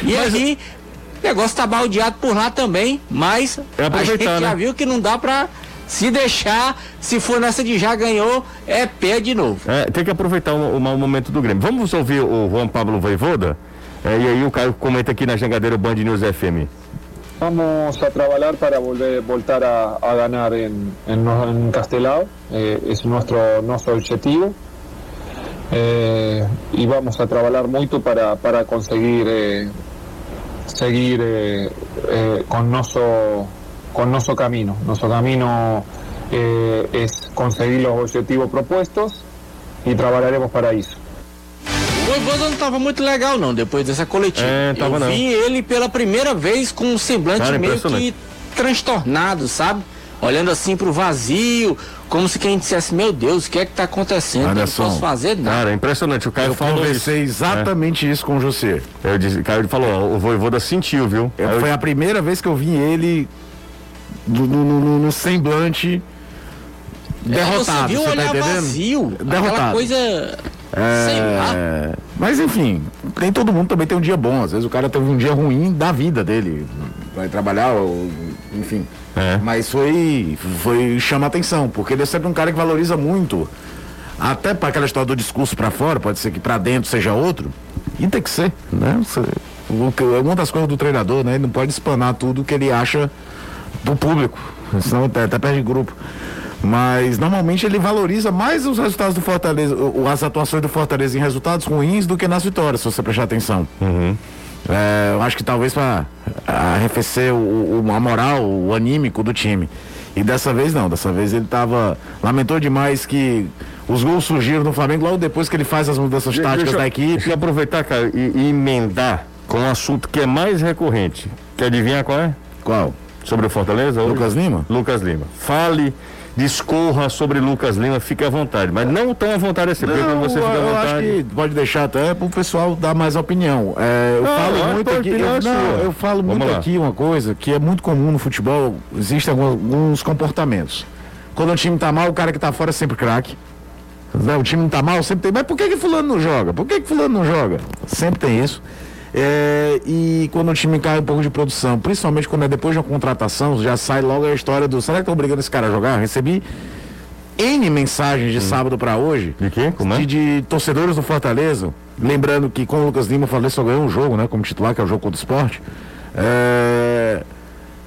E aí, o negócio tá baldeado por lá também, mas É a gente já né? viu que não dá pra se deixar, se for nessa de já ganhou, é pé de novo. É, tem que aproveitar o, o mau momento do Grêmio. Vamos ouvir o Juan Pablo Voivoda? É, e aí o Caio comenta aqui na Jangadeiro Band News FM. Vamos a trabajar para volver, voltar a, a ganar en, en, en Castelao, eh, es nuestro, nuestro objetivo. Eh, y vamos a trabajar mucho para, para conseguir eh, seguir eh, eh, con nuestro con nuestro camino. Nuestro camino eh, es conseguir los objetivos propuestos y trabajaremos para eso. O Voivoda não estava muito legal não, depois dessa coletiva. É, tava Eu não. vi ele pela primeira vez com um semblante Cara, meio que transtornado, sabe? Olhando assim pro vazio, como se quem dissesse, meu Deus, o que é que tá acontecendo? Eu não Anderson, posso fazer nada. Cara, é impressionante. O Caio Eu falou isso. conversei exatamente isso com o José. Eu disse, Caio falou, ó, o Voivoda sentiu, viu? Eu- Aí eu- foi a primeira vez que eu vi ele no, no- no- no semblante derrotado. É, você viu você tá olhar entendendo? vazio, aquela Derrotado. coisa, sei lá. É, Mas enfim, nem todo mundo também tem um dia bom. Às vezes o cara teve um dia ruim da vida dele. Vai trabalhar, ou, enfim. É. Mas foi, foi chama atenção, porque ele é sempre um cara que valoriza muito. Até para aquela história do discurso para fora, pode ser que para dentro seja outro. E tem que ser, né? É uma das coisas do treinador, né? Ele não pode espanar tudo que ele acha do público, senão até, até perde grupo. Mas normalmente ele valoriza mais os resultados do Fortaleza, as atuações do Fortaleza em resultados ruins do que nas vitórias, se você prestar atenção. É, eu acho que talvez para arrefecer o, o- a moral, o anímico do time. E dessa vez não, dessa vez ele tava. Lamentou demais que os gols surgiram no Flamengo logo depois que ele faz as mudanças Deixa- táticas deixa, da equipe. Deixa eu aproveitar, cara, e, e emendar com um assunto que é mais recorrente. Quer adivinhar qual é? Qual? Sobre o Fortaleza? hoje? Lucas Lima? Lucas Lima. Fale, discorra sobre Lucas Lima, fique à vontade. Mas não tão à vontade assim, porque Não, quando você fica à vontade. pode deixar até para o pessoal dar mais opinião. É, eu Não, falo é, muito aqui. Eu, não, eu falo Vamos muito lá. aqui uma coisa que é muito comum no futebol. Existem alguns, comportamentos. Quando o time tá mal, o cara que tá fora é sempre craque. Né, O time não tá mal, sempre tem. Mas por que, que fulano não joga? Por que, que fulano não joga? Sempre tem isso. É, e quando o time cai um pouco de produção, principalmente quando é depois de uma contratação, já sai logo a história do. Será que estão obrigando esse cara a jogar? Recebi N mensagens de sábado para hoje De quê? Como é? de, de torcedores do Fortaleza, lembrando que com o Lucas Lima, o Fortaleza só ganhou um jogo, né, como titular, que é o jogo contra o esporte. É,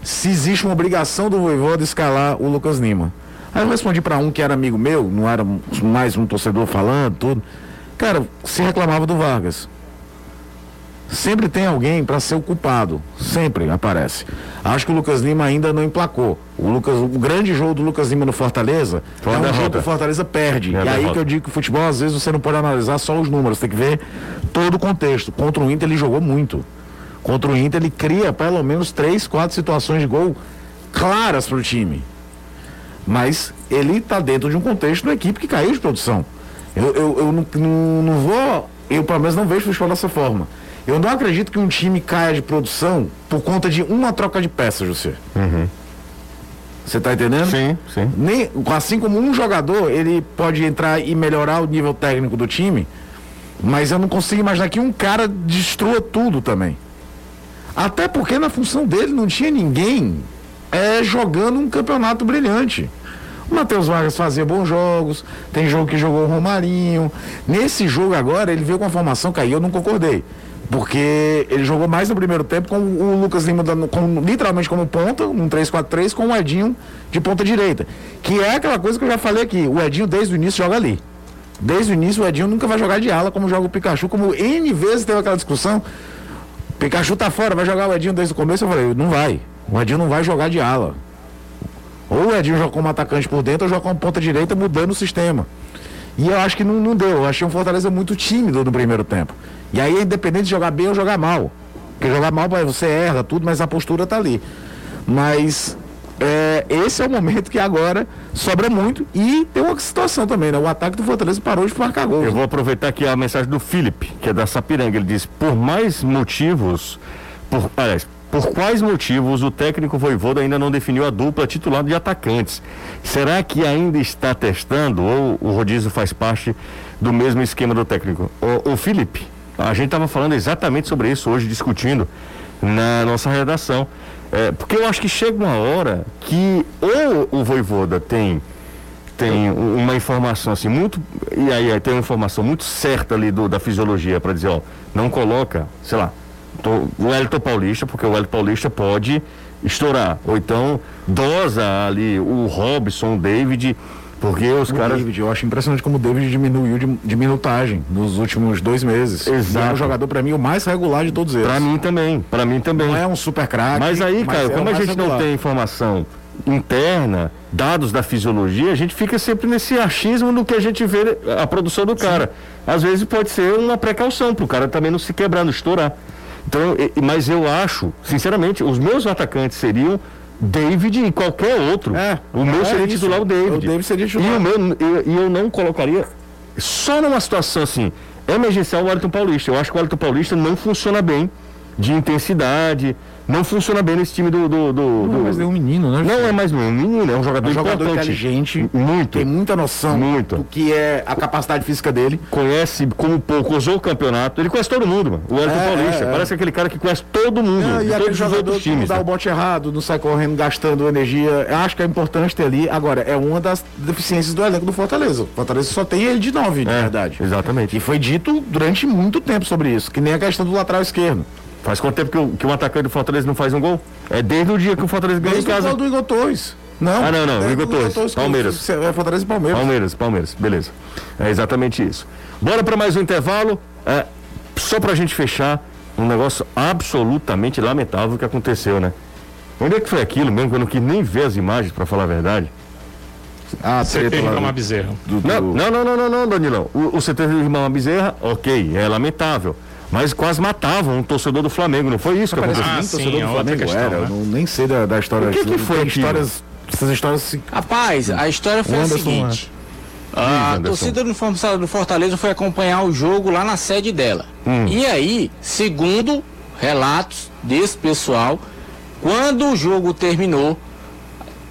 se existe uma obrigação do Voivoda escalar o Lucas Lima. Aí eu respondi para um que era amigo meu, não era mais um torcedor falando, tudo. Cara, se reclamava do Vargas. Sempre tem alguém para ser o culpado. Sempre aparece. Acho que o Lucas Lima ainda não emplacou. O, Lucas, o grande jogo do Lucas Lima no Fortaleza Foi é um jogo que o Fortaleza perde. É e aí derrota. que eu digo que o futebol, às vezes, você não pode analisar só os números, tem que ver todo o contexto. Contra o Inter ele jogou muito. Contra o Inter ele cria pelo menos três, quatro situações de gol claras para o time. Mas ele está dentro de um contexto de uma equipe que caiu de produção. Eu, eu, eu não, não, não vou. Eu, pelo menos, não vejo futebol dessa forma. Eu não acredito que um time caia de produção por conta de uma troca de peças, José. Você está entendendo? Sim, sim. Nem, assim como um jogador, ele pode entrar e melhorar o nível técnico do time, mas eu não consigo imaginar que um cara destrua tudo também. Até porque na função dele não tinha ninguém é, jogando um campeonato brilhante. O Matheus Vargas fazia bons jogos, tem jogo que jogou o Romarinho. Nesse jogo agora, ele veio com a formação, caiu, eu não concordei. Porque ele jogou mais no primeiro tempo com o Lucas Lima dando, com- literalmente como ponta, um 3-4-3, com o Edinho de ponta direita. Que é aquela coisa que eu já falei aqui. O Edinho, desde o início, joga ali. Desde o início, o Edinho nunca vai jogar de ala como joga o Pikachu, como N vezes teve aquela discussão. Pikachu tá fora, vai jogar o Edinho desde o começo. Eu falei, não vai. O Edinho não vai jogar de ala. Ou o Edinho joga como atacante por dentro ou joga como ponta direita mudando o sistema. E eu acho que não, não deu. Eu achei um Fortaleza muito tímido no primeiro tempo. E aí independente de jogar bem ou jogar mal. Porque jogar mal você erra tudo, mas a postura tá ali. Mas é, esse é o momento que agora sobra muito. E tem uma situação também, né? O ataque do Fortaleza parou de marcar gol. Eu vou aproveitar aqui a mensagem do Felipe, que é da Sapiranga. Ele diz: por mais motivos, por, aliás, por quais motivos o técnico Voivoda ainda não definiu a dupla titular de atacantes? Será que ainda está testando ou o rodízio faz parte do mesmo esquema do técnico? O, o Felipe, a gente estava falando exatamente sobre isso hoje, discutindo na nossa redação. É, porque eu acho que chega uma hora que ou o Voivoda tem tem uma informação assim muito e aí, tem uma informação muito certa ali do, da fisiologia para dizer ó não coloca sei lá o Wellington Paulista, porque o Wellington Paulista pode estourar. Ou então dosa ali o Robson, o David, porque os o caras. David, eu acho impressionante como o David diminuiu de, de minutagem nos últimos dois meses. Exato. é um jogador, para mim, o mais regular de todos eles. Para mim também, para mim também. Não é um super craque. Mas aí, cara, é como a gente regular. não tem informação interna, dados da fisiologia, a gente fica sempre nesse achismo do que a gente vê a produção do cara. Às vezes pode ser uma precaução para o cara também não se quebrar, não estourar. Então, mas eu acho, sinceramente, os meus atacantes seriam David e qualquer outro. É, o meu é seria isso. titular o David. O David seria titular. E o meu, eu, eu não colocaria só numa situação assim, emergencial o Wellington Paulista. Eu acho que o Wellington Paulista não funciona bem de intensidade, não funciona bem nesse time do. do, do, Não, do- mas é um menino, né? Não é mais um menino, é um jogador, É um jogador importante. inteligente, Muito. tem muita noção Muito. do que é a capacidade física dele. Conhece como pouco, usou o campeonato. Ele conhece todo mundo, mano. O Wellington É, Paulista. é, é. Parece aquele cara que conhece todo mundo. É, e aquele todos os jogador outros que não times. dá né? o bote errado, não sai correndo gastando energia. Eu acho que é importante ter ali. Agora, é uma das deficiências do elenco do Fortaleza. O Fortaleza só tem ele de nove, na É, verdade. Exatamente. E foi dito durante muito tempo sobre isso, que nem a questão do lateral esquerdo. Faz quanto tempo que, o- que um atacante do Fortaleza não faz um gol? É desde o dia que o Fortaleza ganhou em Desde o casa. do Igor Torres. Não, Ah, não, não, é Igor Torres, que- Palmeiras. É Fortaleza e Palmeiras. Palmeiras, Palmeiras, beleza. É exatamente isso. Bora para mais um intervalo. É, só pra gente fechar, um negócio absolutamente lamentável que aconteceu, né? Onde é que foi aquilo mesmo? que Eu não quis nem ver as imagens, pra falar a verdade. Ah, Você treta tem lá uma do- bezerra. do- do- Não, não, não, não, não, não, Danilão. O, o CT do irmão Bezerra, ok, é lamentável. Mas quase matavam um torcedor do Flamengo, não foi isso que aconteceu? Ah, sim, torcedor é do outra Flamengo questão, era. né? Eu não, nem sei da, da história. O que que foi histórias, essas histórias se Rapaz, a história foi O a Anderson, seguinte. A Anderson. torcida uniformizada do Fortaleza foi acompanhar o jogo lá na sede dela. Hum. E aí, segundo relatos desse pessoal, quando o jogo terminou,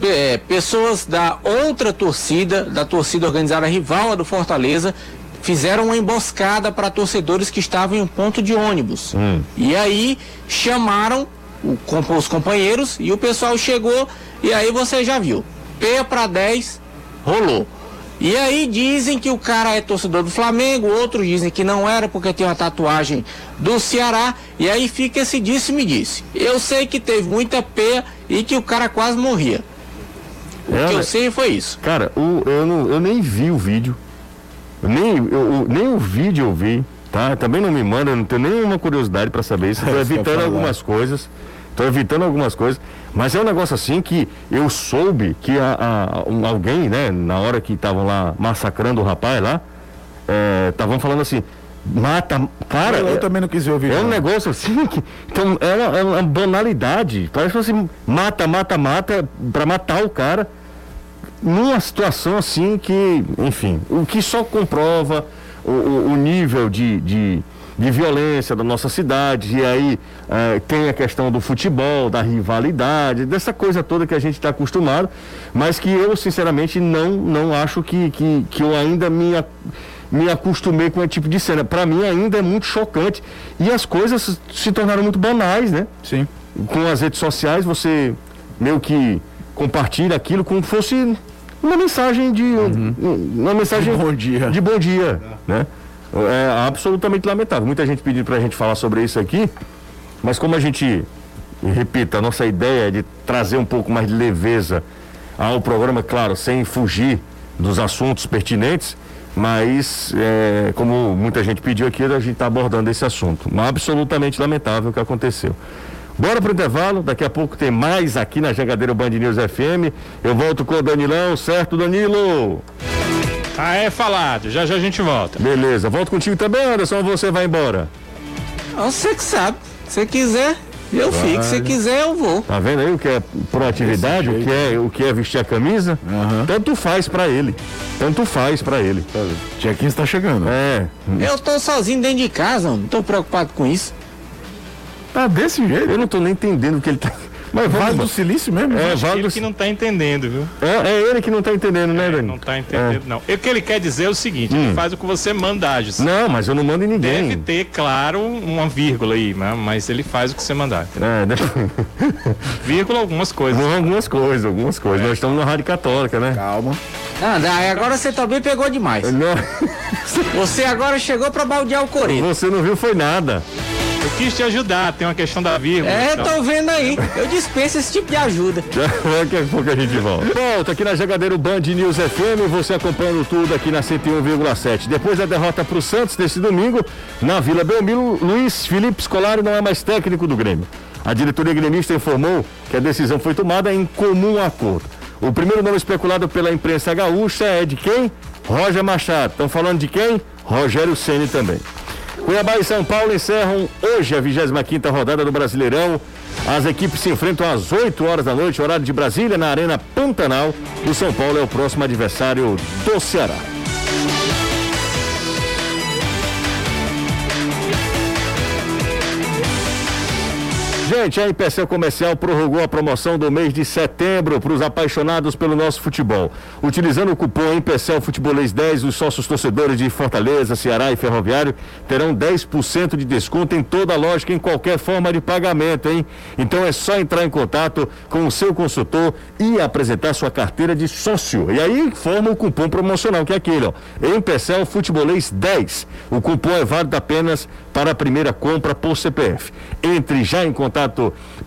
é, pessoas da outra torcida, da torcida organizada rival do Fortaleza, fizeram uma emboscada para torcedores que estavam em um ponto de ônibus. E aí chamaram o- os companheiros e o pessoal chegou e aí você já viu. P para 10 rolou. E aí dizem que o cara é torcedor do Flamengo, outros dizem que não era porque tem uma tatuagem do Ceará, e aí fica esse disse-me disse. Eu sei que teve muita peia e que o cara quase morria. O É, que eu sei foi isso. Cara, o- eu, não, eu nem vi o vídeo. Nem, eu, nem o vídeo eu vi, tá? Também não me manda, eu não tenho nenhuma curiosidade pra saber isso. (laughs) Tô É, ia evitando algumas coisas. Tô evitando algumas coisas. Mas é um negócio assim que eu soube que a, a- um- alguém, né, na hora que estavam lá massacrando o rapaz lá, estavam falando assim, mata. Cara, eu, eu é- também não quis ver o vídeo. é um não. negócio assim que. Então, é uma, é uma banalidade. Parece assim, mata, mata, mata, pra matar o cara. Numa situação assim que, enfim, o que só comprova o, o- o nível de, de, de violência da nossa cidade. E aí eh, tem a questão do futebol, da rivalidade, dessa coisa toda que a gente está acostumado, mas que eu, sinceramente, não, não acho que, que, que eu ainda me, me acostumei com esse tipo de cena. Para mim ainda é muito chocante. E as coisas se tornaram muito banais, né? Sim. com as redes sociais você meio que compartilha aquilo como fosse uma mensagem de uma mensagem De bom dia. de bom dia, né? É absolutamente lamentável. Muita gente pedindo pra gente falar sobre isso aqui, mas como a gente repita, a nossa ideia é de trazer um pouco mais de leveza ao programa, claro, sem fugir dos assuntos pertinentes, mas é, como muita gente pediu aqui, a gente está abordando esse assunto. Mas absolutamente lamentável o que aconteceu. Bora pro intervalo, daqui a pouco tem mais aqui na Jangadeiro Band News FM. Eu volto com o Danilão, certo, Danilo? Ah, é falado. Já já a gente volta. Beleza, volto contigo também, Anderson, ou você vai embora? Você que sabe. Se quiser, eu fico. Se quiser, eu vou. Tá vendo aí o que é proatividade, o que é, o que é vestir a camisa? Aham. Tanto faz pra ele. Tanto faz pra ele. Dia 15 tá chegando. É. Eu tô sozinho dentro de casa, não tô preocupado com isso. Tá desse jeito. Eu não tô nem entendendo o que ele tá. Mas Vale do Silício mesmo? É, vale ele do... que não tá entendendo, viu? é, é ele que não tá entendendo, né, Dani? Não tá entendendo, não. O que ele quer dizer é o seguinte: Hum. ele faz o que você manda, José. Não, mas eu não mando em ninguém. Deve ter, claro, uma vírgula aí, mas ele faz o que você mandar. entendeu? É, né? (laughs) Vírgula, algumas coisas. algumas coisas, algumas coisas. Nós estamos na Rádio Católica, né? Calma. Ah, daí agora você também pegou demais. Não, Você agora chegou pra baldear o Corinthians. você não viu foi nada. Quis te ajudar, tem uma questão da vírgula. É, então. tô vendo aí. Eu dispenso esse tipo de ajuda. (laughs) Daqui a pouco a gente volta. Volta aqui na Jogadeiro Band News FM, você acompanhando tudo aqui na 101,7. Depois da derrota para o Santos nesse domingo, na Vila Belmiro, Luiz Felipe Scolari não é mais técnico do Grêmio. A diretoria gremista informou que a decisão foi tomada em comum acordo. O primeiro nome especulado pela imprensa gaúcha é de quem? Roger Machado. Estão falando de quem? Rogério Ceni também. Cuiabá e São Paulo encerram hoje a 25ª rodada do Brasileirão. As equipes se enfrentam às 8 horas da noite, horário de Brasília, na Arena Pantanal. O São Paulo é o próximo adversário do Ceará. Gente, a Empecel Comercial prorrogou a promoção do mês de setembro para os apaixonados pelo nosso futebol. Utilizando o cupom Empecel Futebolês 10, os sócios torcedores de Fortaleza, Ceará e Ferroviário terão 10% de desconto em toda a lógica, em qualquer forma de pagamento, hein? Então é só entrar em contato com o seu consultor e apresentar sua carteira de sócio. E aí forma o cupom promocional, que é aquele, ó. Empecel Futebolês 10. O cupom é válido apenas para a primeira compra por CPF. Entre já em contato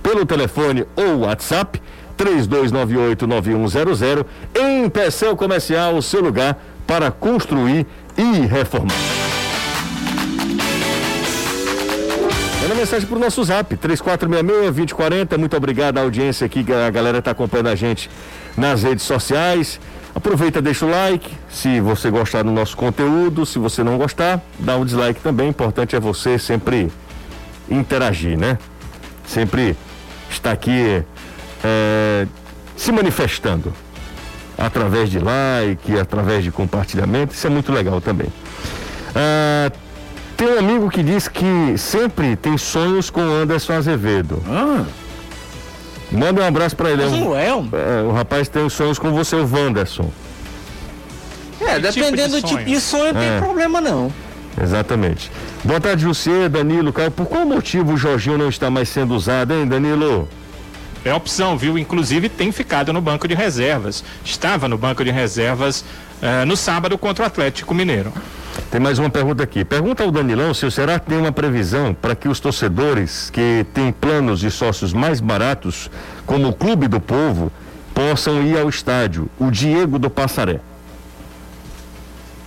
pelo telefone ou WhatsApp 32989100 em Pecel Comercial, o seu lugar para construir e reformar. Manda mensagem para o nosso zap, 3466-2040. Muito obrigado à audiência aqui, a galera está acompanhando a gente nas redes sociais. Aproveita, deixa o like, se você gostar do nosso conteúdo. Se você não gostar, dá um dislike também. Importante é você sempre interagir, né? Sempre estar aqui é, se manifestando através de like, através de compartilhamento. Isso é muito legal também. Ah, tem um amigo que diz que sempre tem sonhos com Anderson Azevedo. Ah, Manda um abraço para ele. É Mas não é, um- é, o rapaz tem sonhos com você, o Wanderson. É, Que tipo dependendo de do tipo sonho? de sonho, não É. tem problema não. Exatamente. Boa tarde, Jussier, Danilo, Caio. Por qual motivo o Jorginho não está mais sendo usado, hein, Danilo? É opção, viu? Inclusive tem ficado no banco de reservas. Estava no banco de reservas eh, no sábado contra o Atlético Mineiro. Tem mais uma pergunta aqui. Pergunta ao Danilão se o Será tem uma previsão para que os torcedores que têm planos de sócios mais baratos, como o Clube do Povo, possam ir ao estádio. O Diego do Passaré.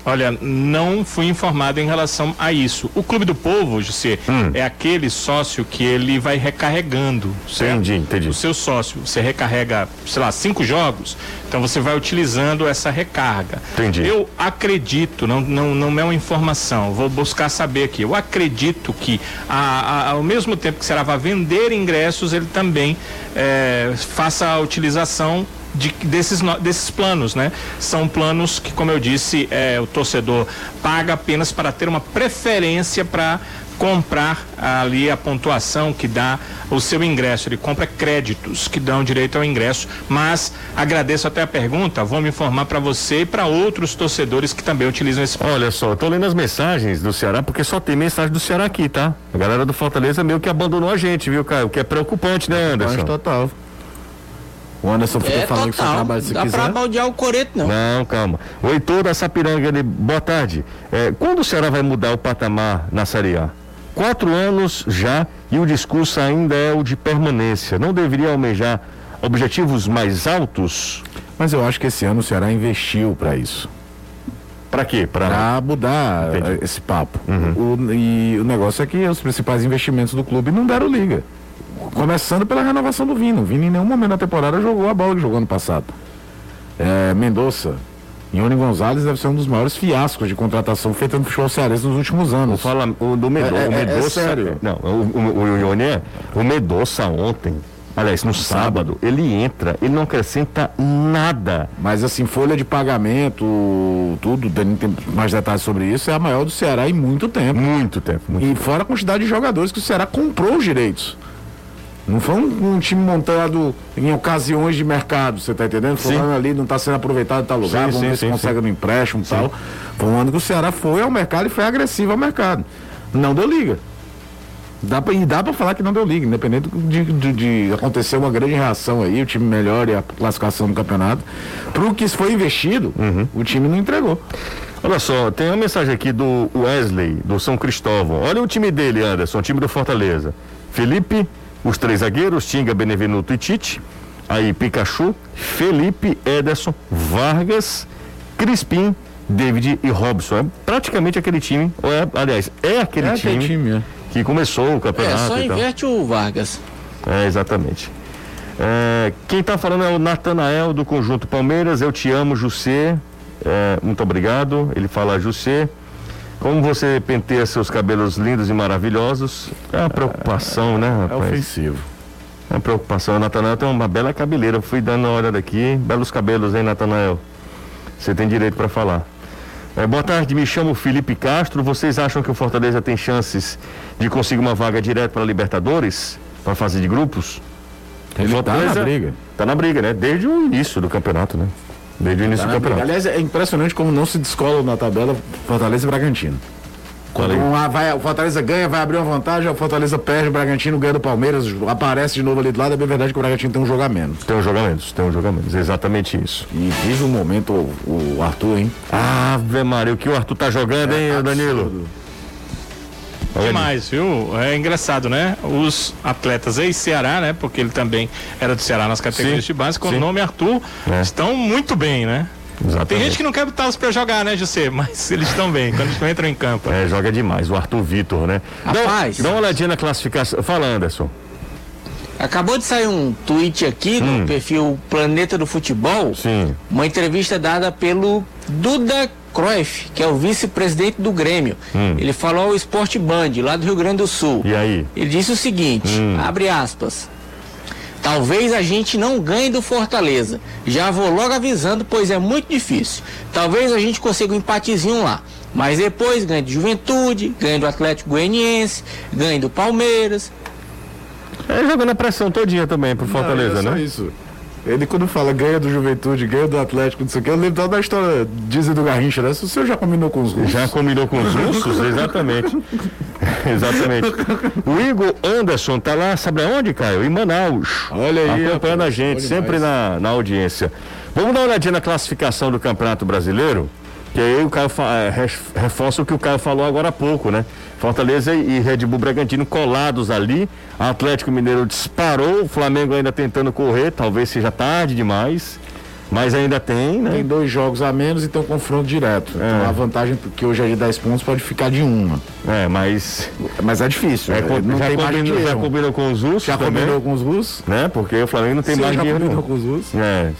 Olha, não fui informado em relação a isso. O Clube do Povo, José, Hum. é aquele sócio que ele vai recarregando. certo? Entendi, entendi. O seu sócio, você recarrega, sei lá, cinco jogos, então você vai utilizando essa recarga. Entendi. Eu acredito, não, não, não é uma informação, vou buscar saber aqui. Eu acredito que a- a- ao mesmo tempo que será vai vender ingressos, ele também eh, faça a utilização de- desses, desses planos, né? São planos que, como eu disse, eh, o torcedor paga apenas para ter uma preferência para comprar ali a pontuação que dá o seu ingresso. Ele compra créditos que dão direito ao ingresso. Mas agradeço até a pergunta, vou me informar para você e para outros torcedores que também utilizam esse Olha só, eu tô lendo as mensagens do Ceará, porque só tem mensagem do Ceará aqui, tá? A galera do Fortaleza meio que abandonou a gente, viu, Caio? O que é preocupante, né, Anderson? total. O Anderson fica É falando que total. trabalha se Dá quiser. pra baldear o coreto não. Não, calma. O Heitor da Sapiranga, ele, boa tarde. É, quando o Ceará vai mudar o patamar na Série A? Quatro anos já e o discurso ainda é o de permanência. Não deveria almejar objetivos mais altos? Mas eu acho que esse ano o Ceará investiu pra isso. Para quê? Para mudar Entendi. eh, esse papo. O- e o negócio é que os principais investimentos do clube não deram liga. Começando pela renovação do Vini. O Vini em nenhum momento da temporada jogou a bola que jogou ano passado. É, Mendonça. Ione Gonzalez deve ser um dos maiores fiascos de contratação feita no futebol cearense nos últimos anos. falar o do Medo, É, é, o é sério. Não, o, o, o Ione é. O Medoça ontem, aliás, no sábado, ele entra, ele não acrescenta nada. Mas assim, folha de pagamento, tudo, tem mais detalhes sobre isso, é a maior do Ceará em muito tempo. Muito tempo. Muito E fora a quantidade de jogadores que o Ceará comprou os direitos. Não foi um, um time montado em ocasiões de mercado, você tá entendendo? Fulano ali não está sendo aproveitado em tal lugar, Sim, vamos sim, ver se sim, consegue no empréstimo e tal. Foi um ano que o Ceará foi ao mercado e foi agressivo ao mercado. Não deu liga. Dá pra, e dá para falar que não deu liga, independente de, de, de acontecer uma grande reação aí, o time melhore a classificação do campeonato. Pro que foi investido, Uhum. o time não entregou. Olha só, tem uma mensagem aqui do Wesley, do São Cristóvão. Olha o time dele, Anderson, o time do Fortaleza. Felipe, os três zagueiros, Tinga, Benevenuto e Tite. Aí Pikachu, Felipe, Ederson, Vargas, Crispim, David e Robson. É praticamente aquele time, ou é, aliás, é aquele É time, aquele time, é. que começou o É, campeonato só e tal. inverte o Vargas. É, exatamente. É, quem está falando é o Natanael do Conjunto Palmeiras. Eu te amo, Jussê. É, muito obrigado. Ele fala, Jussê. Como você penteia seus cabelos lindos e maravilhosos? É uma preocupação, né, É rapaz? ofensivo. É uma preocupação. Natanael tem uma bela cabeleira. Eu fui dando uma olhada aqui. Belos cabelos, hein, Natanael? Você tem direito para falar. É, boa tarde, me chamo Felipe Castro. Vocês acham que o Fortaleza tem chances de conseguir uma vaga direto para Libertadores? Para fase de grupos? Ele tá na briga. Tá na briga, né? Desde o início do campeonato, né? Desde o início Tá do briga. campeonato. Aliás, é impressionante como não se descolam na tabela Fortaleza e Bragantino. Quando Olha aí. um- vai, o Fortaleza ganha, vai abrir uma vantagem, o Fortaleza perde, o Bragantino ganha do Palmeiras, aparece de novo ali do lado, é bem verdade que o Bragantino tem um jogo a menos. Tem um jogamentos, tem um jogamentos. Exatamente isso. E vive um momento o, o Arthur, hein? Ave Maria, o que o Arthur tá jogando, hein, É Danilo? absurdo. Olha, Demais, viu? É engraçado, né? Os atletas ex-Ceará, né? Porque ele também era do Ceará nas categorias Sim, de base, com sim. o nome Arthur, É. estão muito bem, né? Exatamente. Tem gente que não quer botar os pra jogar, né, José? (laughs) Mas eles estão bem, quando eles entram em campo. É, joga demais, o Arthur Vitor, né? Rapaz. Dá, dá uma olhadinha na classificação. Fala, Anderson. Acabou de sair um tweet aqui no perfil Planeta do Futebol. Hum. Sim. Uma entrevista dada pelo Duda Cruyff, que é o vice-presidente do Grêmio. Ele falou ao Sport Band, lá do Rio Grande do Sul. Hum. E aí? Ele disse o seguinte, Hum. abre aspas. Talvez a gente não ganhe do Fortaleza. Já vou logo avisando, pois é muito difícil. Talvez a gente consiga um empatezinho lá. Mas depois ganhe do Juventude, ganhe do Atlético Goianiense, ganhe do Palmeiras. É jogando a pressão todinha também pro Fortaleza, Não, é só né? isso. Ele quando fala ganha do Juventude, ganha do Atlético, não sei o que, eu lembro toda da história, dizem do Garrincha, né? Se o senhor já combinou com os russos. Já combinou com os russos? Exatamente. (laughs) Exatamente. O Igor Anderson tá lá, sabe aonde, Caio? Em Manaus. Olha aí, Acompanhando a gente, sempre na, na audiência. Vamos dar uma olhadinha na classificação do Campeonato Brasileiro? Que aí o Caio fa- eh, reforça o que o Caio falou agora há pouco, né? Fortaleza e Red Bull Bragantino colados ali. Atlético Mineiro disparou, o Flamengo ainda tentando correr, talvez seja tarde demais, mas ainda tem, né? Tem dois jogos a menos e tem um confronto direto. Então a vantagem, que hoje é de 10 pontos, pode ficar de uma. É, mas Mas é difícil. é, é, com- não já, tem combinou, já combinou com os russos Já também, combinou com os russos? né? Porque o Flamengo não tem Sim, mais já dinheiro. combinou não. com os russos. É,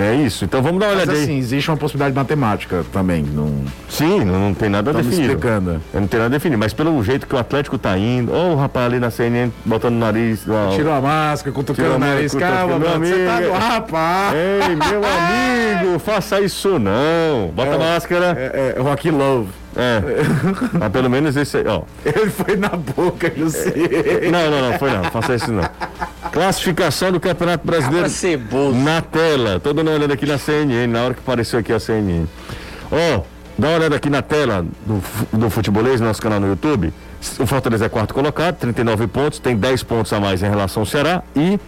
é isso. Então vamos dar uma Mas olhadinha assim, aí. existe uma possibilidade matemática também. Não Sim, não, não tem nada estamos definido. explicando. Não tem nada definido, mas pelo jeito que o Atlético tá indo, ou o rapaz ali na CNN botando o nariz. ó, Tirou a máscara, cutucando o nariz. Calma, mano, você tá meu no amigo. rapaz. Ei, meu amigo, faça isso não. Bota a máscara. É, é, Rock Love. É. (laughs) Mas pelo menos esse aí, ó. Ele foi na boca, José. Não, não, não, foi não. Faça isso não. Classificação do Campeonato Brasileiro. Ceboso. Na tela. Tô dando uma olhada aqui na CNN, na hora que apareceu aqui a CNN. Ó, dá uma olhada aqui na tela do, do Futebolês, nosso canal no YouTube. O Fortaleza é quarto colocado, 39 pontos, tem 10 pontos a mais em relação ao Ceará e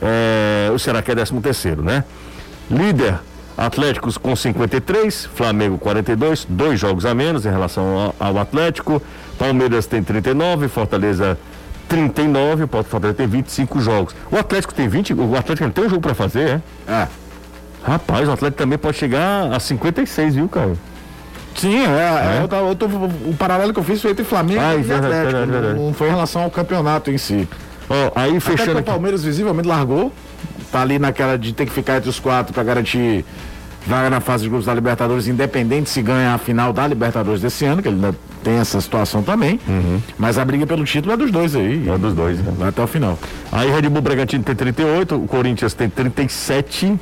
é, o Ceará que é 13 terceiro, né? Líder, Atléticos com 53, Flamengo 42, dois jogos a menos em relação ao, ao Atlético. Palmeiras tem 39, Fortaleza 39, o Fortaleza tem 25 jogos. O Atlético tem 20, o Atlético tem um jogo pra fazer, é? É. Rapaz, o Atlético também pode chegar a 56, viu, Caio? Sim, é, é, eu tava- eu tô- o paralelo que eu fiz foi entre Flamengo Ah, e verdade, Atlético. verdade, verdade. Não, foi em relação ao campeonato em si. Ó, aí Até fechando porque o aqui. Palmeiras visivelmente largou. Tá ali naquela de ter que ficar entre os quatro para garantir vaga na fase de grupos da Libertadores, independente se ganha a final da Libertadores desse ano, que ele ainda tem essa situação também. Mas a briga pelo título é dos dois aí. É dos dois, né? Vai até o final. Aí Red Bull Bragantino tem 38, o Corinthians tem 37,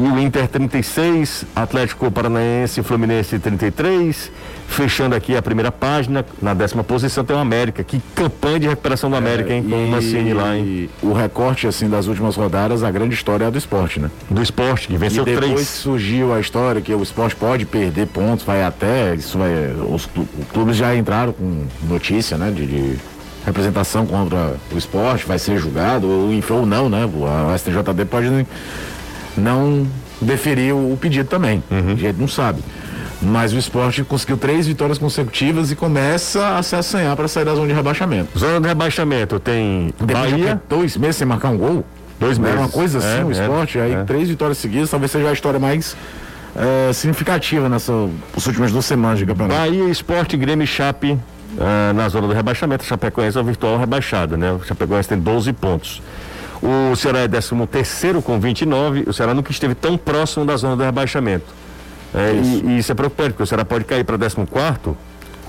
e o Inter 36, Atlético Paranaense e Fluminense 33. Fechando aqui a primeira página, na décima posição tem o América. Que campanha de recuperação do América, hein? Com o Mancini lá, hein? O recorte assim das últimas rodadas, a grande história é a do esporte, né? Do esporte, que venceu e depois três. surgiu a história que o esporte pode perder pontos, vai até. Isso vai. Os clu- clubes já entraram com notícia, né? De, de representação contra o esporte, vai ser julgado, ou, ou não, né? A STJD pode não deferir o, pedido também. A gente não sabe. Mas o esporte conseguiu três vitórias consecutivas e começa a se assanhar para sair da zona de rebaixamento. Zona de rebaixamento tem Depois Bahia, dois meses sem marcar um gol. Dois Era uma meses. coisa assim, É, o é, esporte, aí é. três vitórias seguidas, talvez seja a história mais eh, significativa nessas últimas duas semanas de campeonato. Bahia, Esporte, Grêmio e Chape ah, na zona do rebaixamento. Chapecoense é o virtual rebaixado, né? O Chapecoense tem 12 pontos. O Ceará é 13 terceiro com 29. O Ceará nunca esteve tão próximo da zona do rebaixamento. É, e, e isso é preocupante, porque o Ceará pode cair para 14 quarto,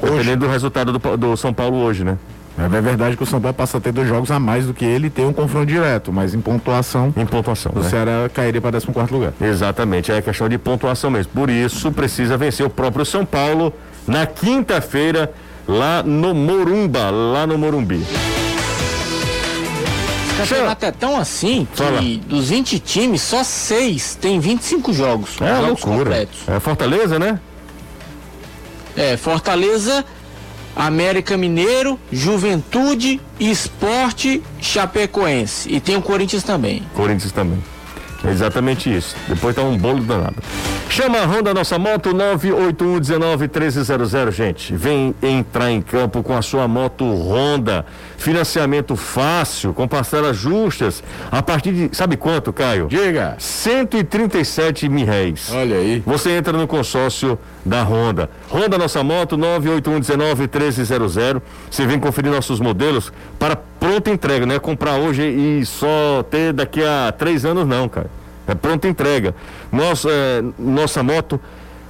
dependendo do resultado do, do São Paulo hoje, né? É verdade que o São Paulo passa a ter dois jogos a mais do que ele e tem um confronto direto, mas em pontuação, Em pontuação. o né? Ceará cairia para 14 lugar. Exatamente, é questão de pontuação mesmo. Por isso, precisa vencer o próprio São Paulo na quinta-feira, lá no Morumba, lá no Morumbi. O campeonato é tão assim que Fala. dos 20 times, só 6 tem 25 jogos. É jogos loucura. completos. É Fortaleza, né? É, Fortaleza, América Mineiro, Juventude, Esporte, Chapecoense. E tem o Corinthians também. Corinthians também. É exatamente isso. Depois tá um bolo danado. Chama a Honda Nossa Moto 981191300, gente. Vem entrar em campo com a sua moto Honda. Financiamento fácil, com parcelas justas. A partir de. Sabe quanto, Caio? Diga! 137 mil réis. Olha aí. Você entra no consórcio da Honda. Honda Nossa Moto 981191300. Você vem conferir nossos modelos para pronta entrega, não é comprar hoje e só ter daqui a três anos, não, cara. É pronta entrega. Nossa, é, nossa moto,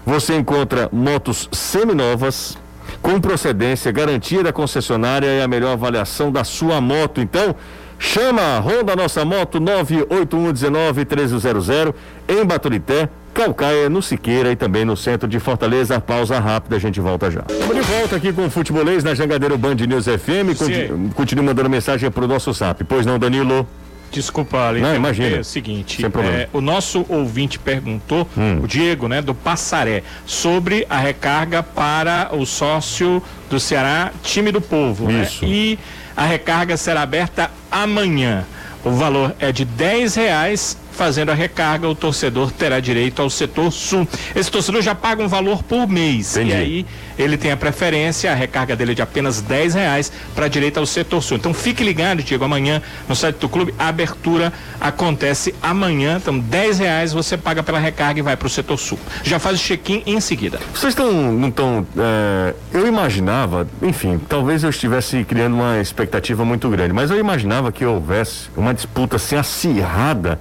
você encontra motos seminovas, com procedência, garantia da concessionária e a melhor avaliação da sua moto. Então, chama a Honda Nossa Moto 981191300 em Baturité, Calcaia, no Siqueira e também no centro de Fortaleza. Pausa rápida, a gente volta já. Estamos de volta aqui com o Futebolês na Jangadeiro Band News FM. Conti- Continue mandando mensagem para o nosso SAP. Pois não, Danilo? Desculpa, Ali. Não, é imagina. o seguinte. Hum. é, o nosso ouvinte perguntou, o Diego, né, do Passaré, sobre a recarga para o sócio do Ceará, time do povo. né? Isso. E a recarga será aberta amanhã. O valor é de 10 reais. Fazendo a recarga, o torcedor terá direito ao setor sul. Esse torcedor já paga um valor por mês. Entendi. E aí ele tem a preferência, a recarga dele é de apenas 10 reais para direito ao setor sul. Então fique ligado, Diego, amanhã no site do clube, a abertura acontece amanhã. Então 10 reais você paga pela recarga e vai para o setor sul. Já faz o check-in em seguida. Vocês estão, não estão. é, eu imaginava, enfim, talvez eu estivesse criando uma expectativa muito grande, mas eu imaginava que houvesse uma disputa assim acirrada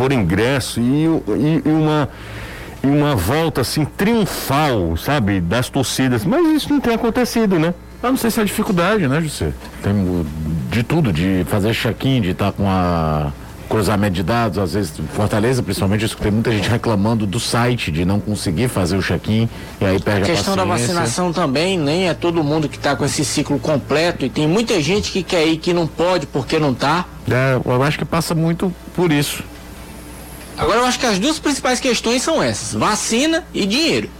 por ingresso e, e- e uma. E uma volta assim triunfal, sabe, das torcidas. Mas isso não tem acontecido, né? Eu não sei se é dificuldade, né, José? Tem de tudo, de fazer check-in, de estar com a cruzamento de dados, às vezes Fortaleza, principalmente, eu escutei muita gente reclamando do site, de não conseguir fazer o check-in e aí perde A a, questão da vacinação também, nem é todo mundo que está com esse ciclo completo. E tem muita gente que quer ir que não pode porque não tá. É, eu acho que passa muito por isso. Agora eu acho que as duas principais questões são essas: vacina e dinheiro.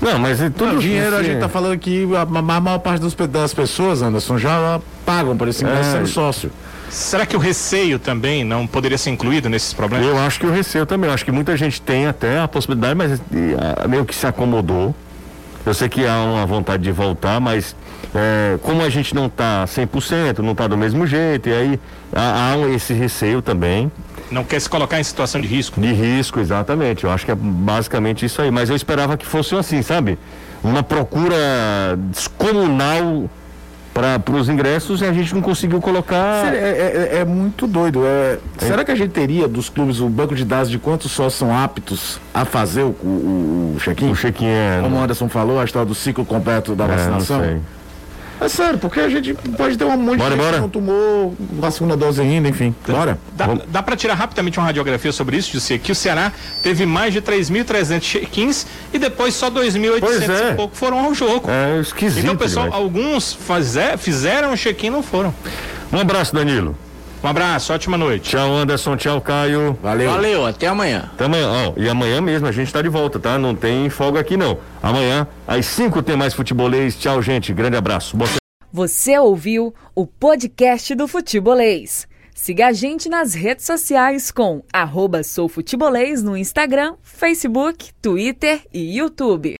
Não, mas é tudo Não, dinheiro a gente tá falando que a, a maior parte dos das pessoas, Anderson, já pagam por esse ingresso É. sendo sócio. Será que o receio também não poderia ser incluído nesses problemas? Eu acho que o receio também. Eu acho que muita gente tem até a possibilidade, mas meio que se acomodou. Eu sei que há uma vontade de voltar, mas eh, como a gente não está 100%, não está do mesmo jeito, e aí há, há esse receio também Não quer se colocar em situação de risco? de risco, exatamente. Eu acho que é basicamente isso aí. Mas eu esperava que fosse assim, sabe? Uma procura descomunal para os ingressos e a gente não conseguiu colocar. É, é- é- é muito doido. É, Será que a gente teria dos clubes o banco de dados de quantos só são aptos a fazer o, o, o check-in? O check-in é. Como o Anderson falou, a história do ciclo completo da É, não vacinação. É sério, porque a gente pode ter um monte Bora, de gente bora. que não tomou a segunda dose ainda, enfim. Bora. Dá, dá para tirar rapidamente uma radiografia sobre isso, José, que o Ceará teve mais de 3.300 check-ins e depois só 2.800 Pois é. e pouco foram ao jogo. É esquisito. então, pessoal, demais. alguns fazer, fizeram o check-in e não foram. Um abraço, Danilo. Um abraço, ótima noite. Tchau, Anderson. Tchau, Caio. Valeu. Valeu, até amanhã. Até amanhã. Ó, e amanhã mesmo a gente tá de volta, tá? Não tem folga aqui, não. Amanhã, às 5 tem mais futebolês. Tchau, gente. Grande abraço. Boa Você ouviu o podcast do Futebolês. Siga a gente nas redes sociais com arroba soufutebolês no Instagram, Facebook, Twitter e YouTube.